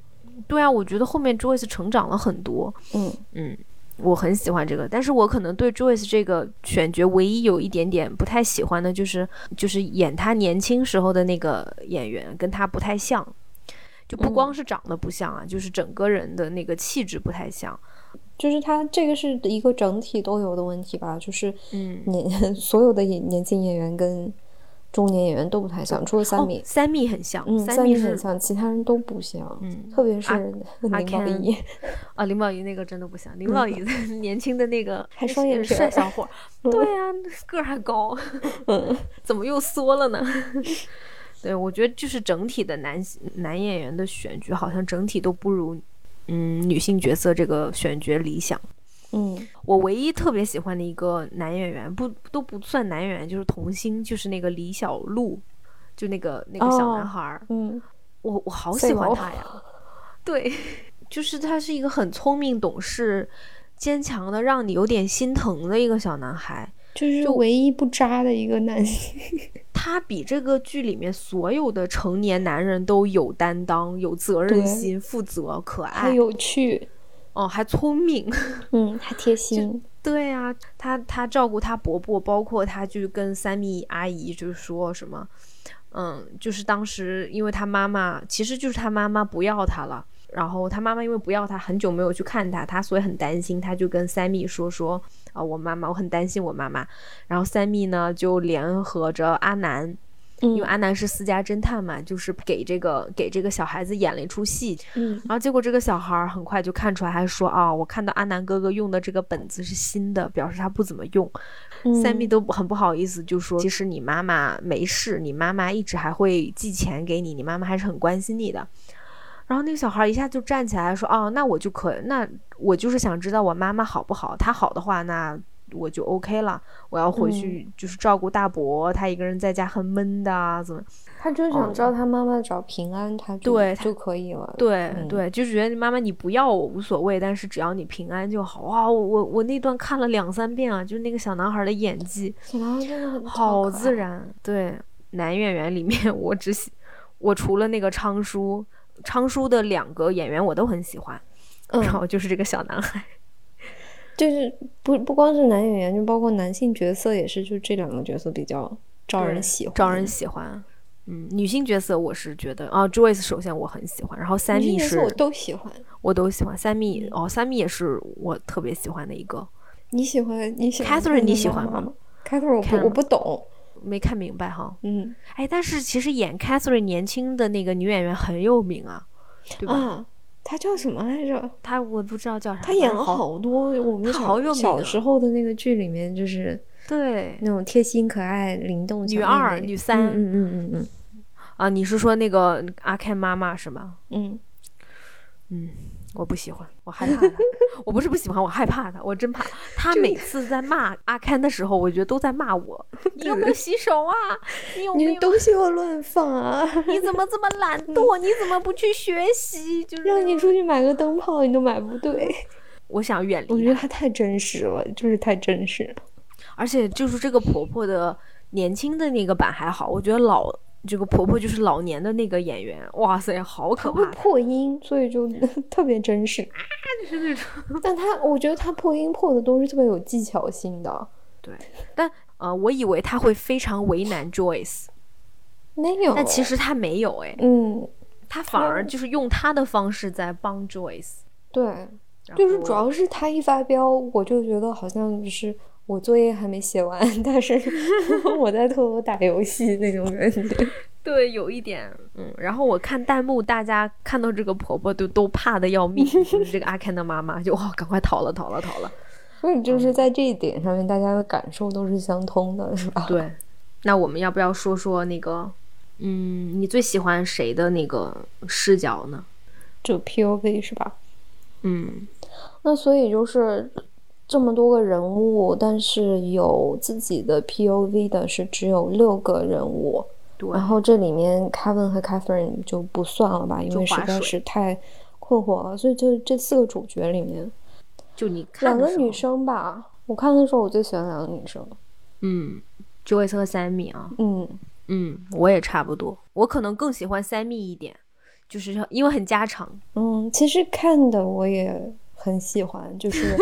对啊，我觉得后面 Joyce 成长了很多。嗯嗯，我很喜欢这个，但是我可能对 Joyce 这个选角唯一有一点点不太喜欢的，就是就是演他年轻时候的那个演员跟他不太像，就不光是长得不像啊，就是整个人的那个气质不太像。就是他这个是一个整体都有的问题吧，就是嗯，年 所有的演年轻演员跟中年演员都不太像，除了三米。哦，，三米很像，嗯，三米很像，其他人都不像，嗯特别是阿 林阿宝仪，啊，林宝仪那个真的不像，林宝仪的 年轻的那个还双眼皮儿。帅小伙，对呀、个儿还高，嗯。怎么又缩了呢？对，我觉得就是整体的男男演员的选角，好像整体都不如嗯女性角色这个选角理想。嗯我唯一特别喜欢的一个男演员，不都不算男演员，就是童星，就是那个李小璐，就那个那个小哦男孩儿，嗯，我我好喜欢他呀。对，就是他是一个很聪明、懂事、坚强的，让你有点心疼的一个小男孩。就是唯一不渣的一个男性，他比这个剧里面所有的成年男人都有担当、有责任心、负责、可爱，有趣，哦，还聪明。嗯，还贴心，对啊，他他照顾他伯伯，包括他就跟三米阿姨就是说什么，嗯，就是当时因为他妈妈其实就是他妈妈不要他了，然后他妈妈因为不要他，很久没有去看他，他所以很担心，他就跟三米说说啊、我妈妈，我很担心我妈妈，然后三米呢就联合着阿南，因为嗯阿南是私家侦探嘛，就是给这个给这个小孩子演了一出戏，嗯然后结果这个小孩儿很快就看出来，还说啊，我看到阿南哥哥用的这个本子是新的，表示他不怎么用。三蜜嗯都很不好意思，就说其实你妈妈没事，你妈妈一直还会寄钱给你，你妈妈还是很关心你的。然后那个小孩一下就站起来说：“哦，那我就可，那我就是想知道我妈妈好不好。她好的话，那我就 OK 了。我要回去就是照顾大伯，他一个人在家很闷的啊，怎么？他就想知道他妈妈找平安，他就对就可以了。对、嗯对，就是觉得妈妈你不要我无所谓，但是只要你平安就好。哇，我我我那段看了两三遍啊，就是那个小男孩的演技小男孩真的很好可爱。自然。对，男演员里面 我只喜我除了那个昌叔，昌叔的两个演员我都很喜欢，然嗯，后就是这个小男孩。就是不不光是男演员，就包括男性角色也是，就这两个角色比较招人喜欢，招人喜欢。嗯，女性角色我是觉得啊，Joyce 首先我很喜欢，然后三蜜是我都喜欢。我都喜欢，三蜜嗯哦，三蜜也是我特别喜欢的一个。你喜欢你喜欢 Catherine，你喜欢吗？Catherine 我不我不懂，没看明白哈，嗯哎，但是其实演 Catherine 年轻的那个女演员很有名啊，对吧？啊，他叫什么来着？他我不知道叫啥。他演了好多我们他好有小啊时候的那个剧里面，就是对那种贴心可爱、灵动女二女三嗯嗯嗯嗯啊，你是说那个阿 Ken 妈妈是吗？嗯嗯，我不喜欢，我害 怕他。我不是不喜欢，我害怕他，我真怕他每次在骂阿 Ken 的时候，我觉得都在骂我。你有没有洗手啊？你有没有？东西又乱放啊！你怎么这么懒惰？你怎么不去学习？就是让你出去买个灯泡，你都买不对。我想远离我，觉得他太真实了，就是太真实了。而且就是这个婆婆的年轻的那个版还好，我觉得老这个婆婆就是老年的那个演员，哇塞，好可他会怕！破音，所以就 特别真实啊。就是那种但他，我觉得他破音破的都是特别有技巧性的。对，但呃，我以为他会非常为难 Joyce，没有，但其实他没有哎，嗯，他反而就是用他的方式在帮 Joyce，对，就是主要是他一发飙，我就觉得好像就是我作业还没写完，但是 我在偷偷打游戏那种感觉。对有一点嗯，然后我看弹幕，大家看到这个婆婆都都怕的要命，就是这个阿 Ken 的妈妈就哇，赶快逃了逃了逃了。所以就是在这一点上面，大家的感受都是相通的，是吧？对，那我们要不要说说那个，嗯，你最喜欢谁的那个视角呢？就 POV 是吧？嗯那所以就是这么多个人物，但是有自己的 POV 的是只有六个人物，对，然后这里面 Kevin 和 Catherine 就不算了吧，因为实在是太困惑了。所以就这四个主角里面，就你看两个女，生吧，我看的时候我最喜欢两个女生。嗯，Joyce 和 Sammy 啊，嗯，嗯，我也差不多，我可能更喜欢 Sammy 一点，就是因为很家常，嗯，其实看的我也很喜欢，就是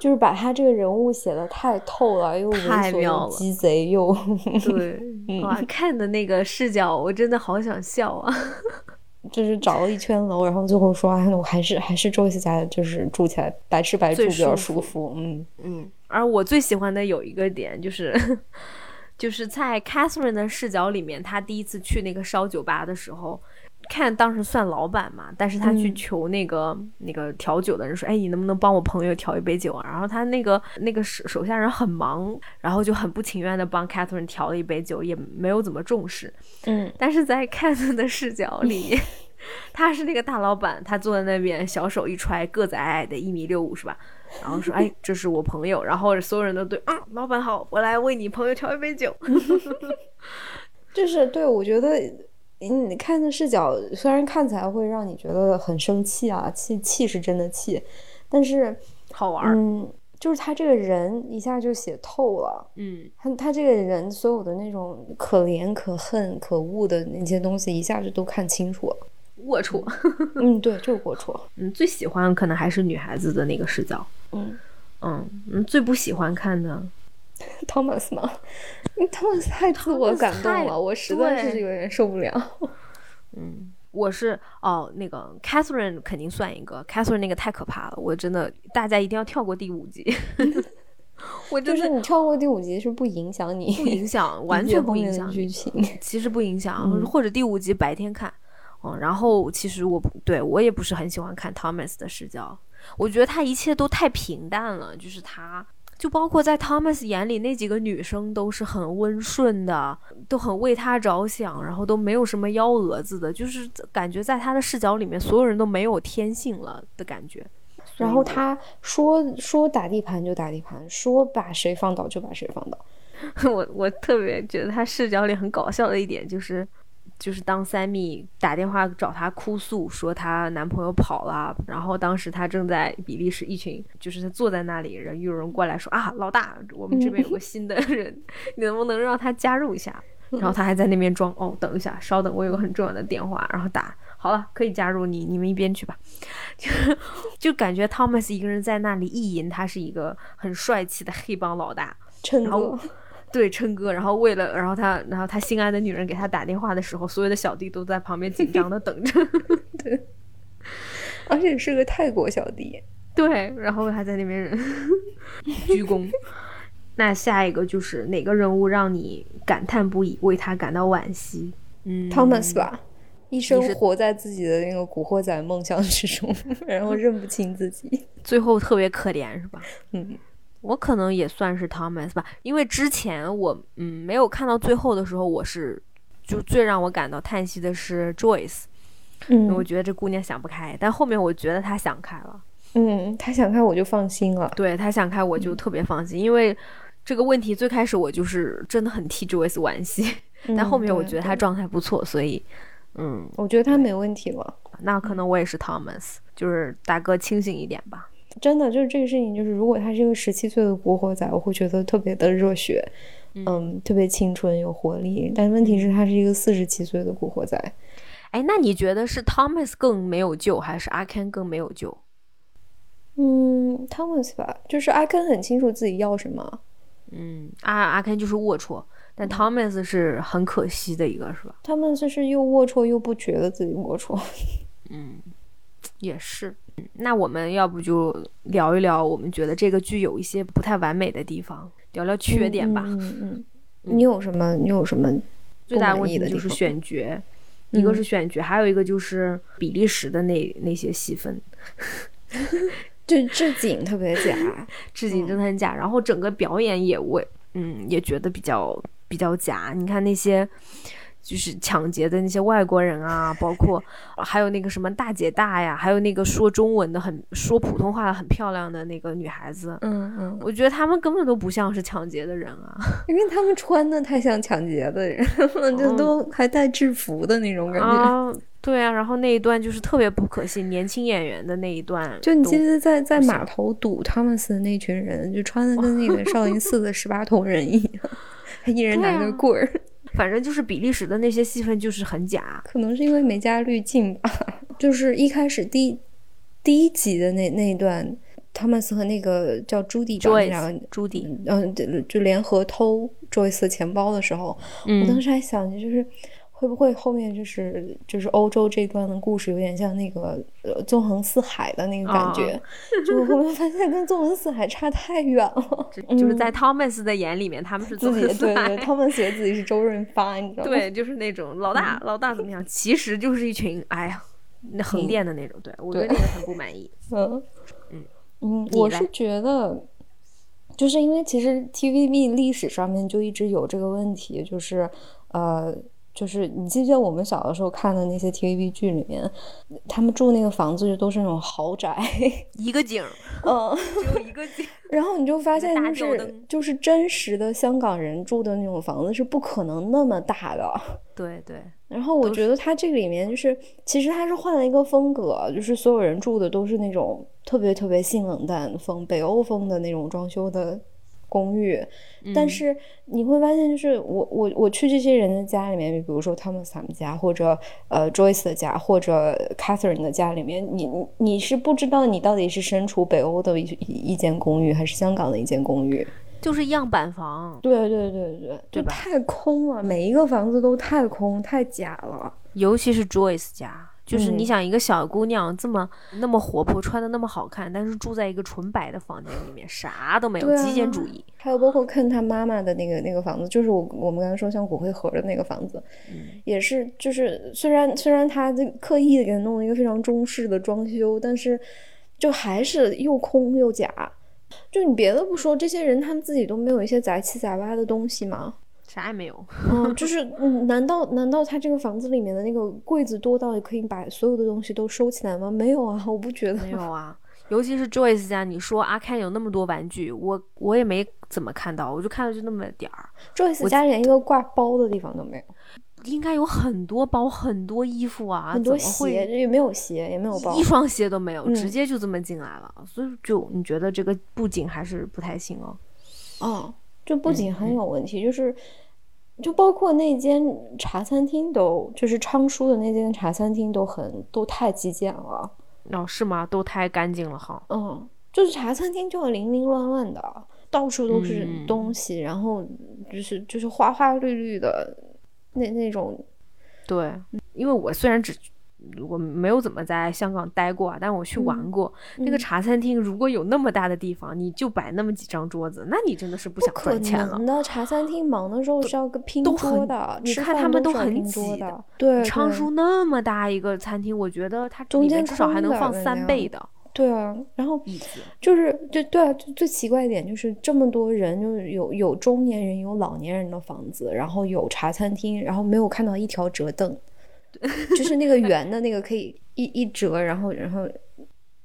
就是把他这个人物写的太透了，又太妙了鸡贼又对，哇，看的那个视角，我真的好想笑啊！就是找了一圈楼，然后最后说，哎，我还是还是 Joyce 家就是住起来白吃白住比较舒舒服。嗯嗯，而我最喜欢的有一个点就是，就是在 Catherine 的视角里面，她第一次去那个烧酒吧的时候，看当时算老板嘛，但是他去嗯求那个、那个调酒的人说，哎，你能不能帮我朋友调一杯酒啊？然后他那个那个手手下人很忙，然后就很不情愿的帮 Catherine 调了一杯酒，也没有怎么重视。嗯但是在 Catherine 的视角里，他是那个大老板，他坐在那边，小手一揣，个子矮矮的，一米六五是吧？然后说：“哎，这是我朋友。”然后所有人都对，啊，老板好，我来为你朋友调一杯酒。就是对我觉得你看的视角虽然看起来会让你觉得很生气啊，气气是真的气，但是好玩儿，嗯，就是他这个人一下就写透了。嗯他他这个人所有的那种可怜、可恨、可恶的那些东西，一下就都看清楚了。龌龊。嗯，对，就是龌龊。嗯，最喜欢可能还是女孩子的那个视角。嗯嗯嗯，最不喜欢看的，Thomas 吗，因为 Thomas 太自我感动了，我实在是有点受不了。嗯，我是哦，那个 Catherine 肯定算一个，Catherine 那个太可怕了，我真的大家一定要跳过第五集。我就是你跳过第五集是不影响你不影响，完全不影响剧情。其实不影响，嗯或者第五集白天看，嗯，然后其实我对我也不是很喜欢看 Thomas 的视角，我觉得他一切都太平淡了，就是他。就包括在 Thomas 眼里，那几个女生都是很温顺的，都很为他着想，然后都没有什么幺蛾子的，就是感觉在他的视角里面，所有人都没有天性了的感觉。然后他说说打地盘就打地盘，说把谁放倒就把谁放倒。我我特别觉得他视角里很搞笑的一点就是，就是当 Sammy 打电话找她哭诉说她男朋友跑了，然后当时她正在比利时，一群就是她坐在那里，人又有人过来说啊，老大，我们这边有个新的人，你能不能让他加入一下？然后他还在那边装哦，等一下，稍等，我有个很重要的电话，然后打好了，可以加入你，你们一边去吧。就就感觉 Thomas 一个人在那里意淫，他是一个很帅气的黑帮老大，然后哥，对琛哥，然后为了，然后他，然后他心爱的女人给他打电话的时候，所有的小弟都在旁边紧张的等着，对而且是个泰国小弟。对，然后还在那边 鞠躬。那下一个就是哪个人物让你感叹不已，为他感到惋惜？嗯 Thomas 吧，一生活在自己的那个古惑仔梦想之中，然后认不清自己，最后特别可怜，是吧？嗯，我可能也算是 Thomas 吧，因为之前我嗯没有看到最后的时候，我是就最让我感到叹息的是 Joyce，嗯，我觉得这姑娘想不开，但后面我觉得她想开了，嗯，她想开我就放心了，对她想开我就特别放心，因为这个问题最开始我就是真的很替 Joyce 惋惜，但后面我觉得她状态不错，所以。嗯，我觉得她没问题了。那可能我也是 Thomas，就是大哥清醒一点吧。真的，就是这个事情，就是如果他是一个十七岁的古惑仔，我会觉得特别的热血，嗯，特别青春有活力。但问题是，他是一个四十七岁的古惑仔。哎，那你觉得是 Thomas 更没有救，还是阿 Ken 更没有救？嗯，Thomas 吧，就是阿 Ken 很清楚自己要什么。嗯，阿阿 Ken 就是龌龊。但 Thomas 是很可惜的一个，是吧？Thomas 是又龌龊又不觉得自己龌龊。嗯，也是。那我们要不就聊一聊，我们觉得这个剧有一些不太完美的地方，聊聊缺点吧。嗯嗯。你有什么？你有什么？最大问题就是选角，一个是选角，还有一个就是比利时的那那些戏份，就置景特别假，置景真的很假。然后整个表演也我嗯也觉得比较。比较假，你看那些就是抢劫的那些外国人啊，包括还有那个什么大姐大呀，还有那个说中文的很说普通话的很漂亮的那个女孩子，嗯嗯，我觉得他们根本都不像是抢劫的人啊，因为他们穿的太像抢劫的人，就都还带制服的那种感觉。对啊，然后那一段就是特别不可信，年轻演员的那一段，就你记得在在码头堵他们的那群人，就穿的跟那个少林寺的十八铜人一样。他一人拿个棍儿，反正就是比利时的那些戏份就是很假，可能是因为没加滤镜吧。就是一开始第第一集的那那一段，汤马斯和那个叫朱迪吧，两个朱迪，嗯，就联合偷 Joyce 的钱包的时候，我当时还想着就是。会不会后面就是就是欧洲这段的故事有点像那个呃纵横四海的那个感觉？就后面发现跟纵横四海差太远了。就是在 Thomas 的眼里面，他们是自己对对，Thomas 觉得自己是周润发，你知道吗？对，就是那种老大老大怎么样？其实就是一群哎呀，那横店的那种。对我对那个很不满意。嗯嗯嗯，我是觉得，就是因为其实 TVB 历史上面就一直有这个问题，就是呃。就是你记不记得我们小的时候看的那些 TVB 剧里面，他们住那个房子就都是那种豪宅，一个景，嗯，只有一个景。然后你就发现，就是就是真实的香港人住的那种房子是不可能那么大的。对对。然后我觉得他这个里面就是，其实他是换了一个风格，就是所有人住的都是那种特别特别性冷淡风、北欧风的那种装修的。公寓，但是你会发现，就是我我我去这些人的家里面，比如说他们他们家，或者呃 Joyce 的家，或者 Catherine 的家里面，你你你是不知道你到底是身处北欧的一一间公寓，还是香港的一间公寓，就是样板房。对对对对，就太空了，每一个房子都太空太假了，尤其是 Joyce 家。就是你想一个小姑娘这么那么活泼，穿的那么好看，但是住在一个纯白的房间里面，啥都没有，极简主义。还有包括看他妈妈的那个那个房子，就是我我们刚才说像骨灰盒的那个房子，也是就是虽然虽然他这刻意的给他弄了一个非常中式的装修，但是就还是又空又假。就你别的不说，这些人他们自己都没有一些杂七杂八的东西吗？啥也没有，嗯，就是，难道难道他这个房子里面的那个柜子多到可以把所有的东西都收起来吗？没有啊，我不觉得 没有啊。尤其是 Joyce 家，你说阿 Ken 有那么多玩具，我我也没怎么看到，我就看到就那么点儿。Joyce 家连一个挂包的地方都没有，应该有很多包，很多衣服啊，很多鞋，也没有鞋，也没有包，一双鞋都没有，直接就这么进来了。所以就你觉得这个布景还是不太行哦？哦。就不仅很有问题，就是，就包括那间茶餐厅都，就是昌叔的那间茶餐厅都很都太极简了。哦，是吗？都太干净了哈。嗯，就是茶餐厅就要零零乱乱的，到处都是东西，然后就是就是花花绿绿的那那种。对，因为我虽然只我没有怎么在香港待过啊，但我去玩过、那个嗯茶餐厅，如果有那么大的地方，你就摆那么几张桌子，那你真的是不想赚钱了能。的，茶餐厅忙的时候是要个拼桌的，你看他们都很挤的。对，对昌叔那么大一个餐厅，我觉得它中间至少还能放三倍的对啊，然后。就是就对啊，就最奇怪一点就是这么多人，就是有有中年人，有老年人的房子，然后有茶餐厅，然后没有看到一条折凳，就是那个圆的那个可以一一折，然后然后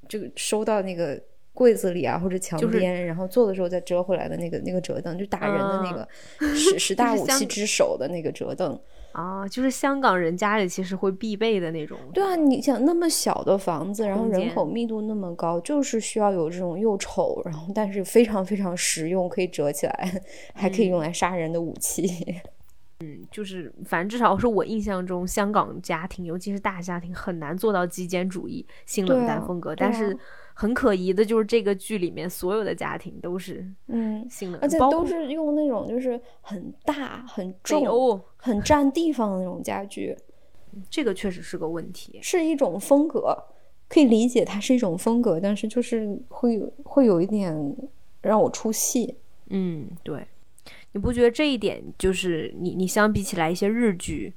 这个收到那个柜子里啊或者墙就是边，然后坐的时候再折回来的那个那个折凳，就打人的那个十十大武器之首的那个折凳。啊，就是香港人家里其实会必备的那种。对啊，你想那么小的房子，然后人口密度那么高，就是需要有这种又丑，然后但是非常非常实用，可以折起来，还可以用来杀人的武器。就是反正至少是我印象中，香港家庭，尤其是大家庭，很难做到极简主义、性冷淡风格。啊但是很可疑的就是这个剧里面所有的家庭都是嗯，性冷淡，而且都是用那种就是很大、很重、欧，很占地方的那种家具，这个确实是个问题。是一种风格，可以理解它是一种风格，但是就是会有会有一点让我出戏。嗯，对，你不觉得这一点就是你你相比起来一些日剧，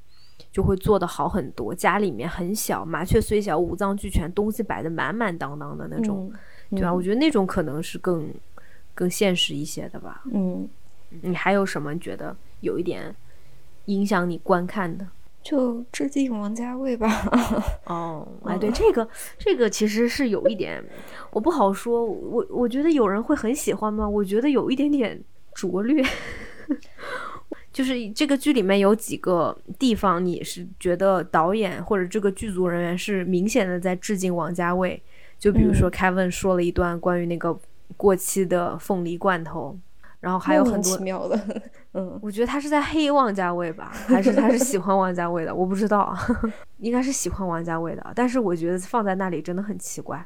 就会做得好很多，家里面很小，麻雀虽小五脏俱全，东西摆的满满当当的那种，嗯，对啊，嗯我觉得那种可能是更更现实一些的吧。嗯，你还有什么觉得有一点影响你观看的？就致敬王家卫吧。哦，哎，嗯对，这个这个其实是有一点，我不好说。我我觉得有人会很喜欢吗？我觉得有一点点拙劣。就是这个剧里面有几个地方，你是觉得导演或者这个剧组人员是明显的在致敬王家卫。就比如说嗯 Kevin 说了一段关于那个过期的凤梨罐头，然后还有很多奇妙的，嗯，我觉得他是在黑王家卫吧，还是他是喜欢王家卫的？我不知道啊，应该是喜欢王家卫的。但是我觉得放在那里真的很奇怪。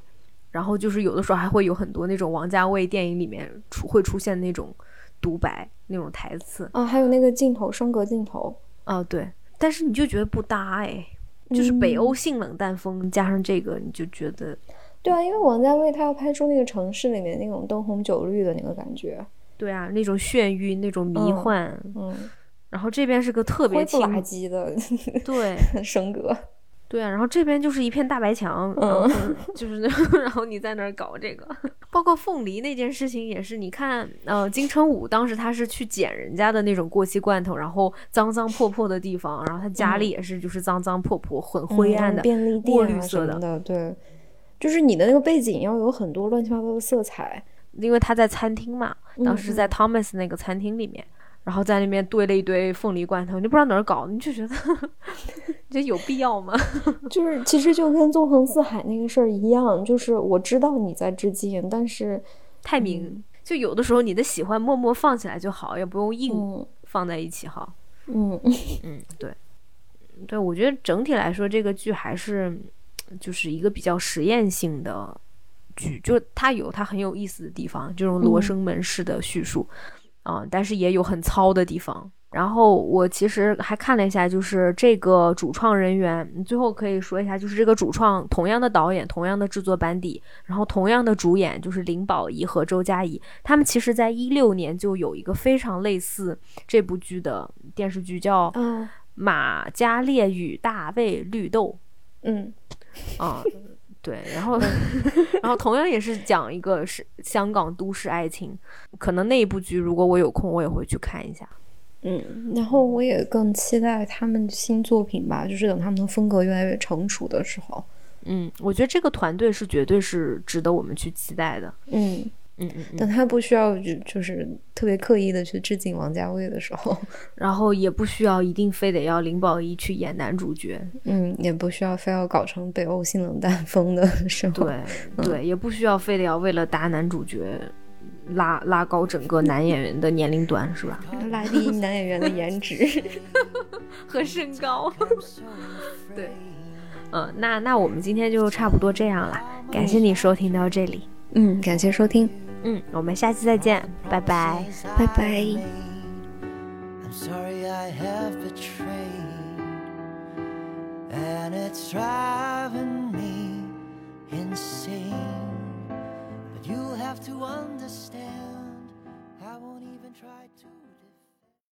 然后就是有的时候还会有很多那种王家卫电影里面出会出现那种独白那种台词。啊，还有那个镜头，升格镜头，啊，对，但是你就觉得不搭哎，就是北嗯欧性冷淡风加上这个，你就觉得对啊，因为王家卫他要拍出那个城市里面那种灯红酒绿的那个感觉，对啊，那种眩晕，那种迷嗯幻。嗯，然后这边是个特别轻灰不，拉几的对，升格，对啊，然后这边就是一片大白墙，嗯。就是那，然后你在那儿搞这个，包括凤梨那件事情也是，你看，呃，金城武当时他是去捡人家的那种过期罐头，然后脏脏破破的地方，然后他家里也是就是脏脏破破、很灰暗的，嗯便利墨店绿色的啊什么，的，对，就是你的那个背景要有很多乱七八糟的色彩，因为他在餐厅嘛，当时嗯在 Thomas 那个餐厅里面。然后在那边堆了一堆凤梨罐头，你就不知道哪儿搞，你就觉得，你觉得有必要吗？就是其实就跟纵横四海那个事儿一样，就是我知道你在致敬，但是太明，就有的时候你的喜欢默默放起来就好，也不用硬嗯放在一起哈。嗯嗯，对，对，我觉得整体来说，这个剧还是就是一个比较实验性的剧，就它有它很有意思的地方，这种罗嗯生门式的叙述啊、但是也有很糙的地方。然后我其实还看了一下，就是这个主创人员，你最后可以说一下，就是这个主创同样的导演、同样的制作班底，然后同样的主演，就是林保怡和周佳怡，他们其实在一六年就有一个非常类似这部剧的电视剧，叫《啊马加列与大卫绿豆嗯》啊。对，然后，然后同样也是讲一个是香港都市爱情，可能那一部剧如果我有空，我也会去看一下。嗯，然后我也更期待他们新作品吧，就是等他们的风格越来越成熟的时候，嗯，我觉得这个团队是绝对是值得我们去期待的。嗯，嗯嗯嗯，等他不需要就就是特别刻意的去致敬王家卫的时候，然后也不需要一定非得要林保怡去演男主角，嗯，也不需要非要搞成北欧性冷淡风的时候，对 对，也不需要非得要为了搭男主角拉拉高整个男演员的年龄段，是吧？拉低男演员的颜值。和身高。对，嗯，那那我们今天就差不多这样了，感谢你收听到这里，嗯感谢收听嗯我们下期再见拜拜拜拜 i'm sorry i have betrayed and it's driving me insane you have to understand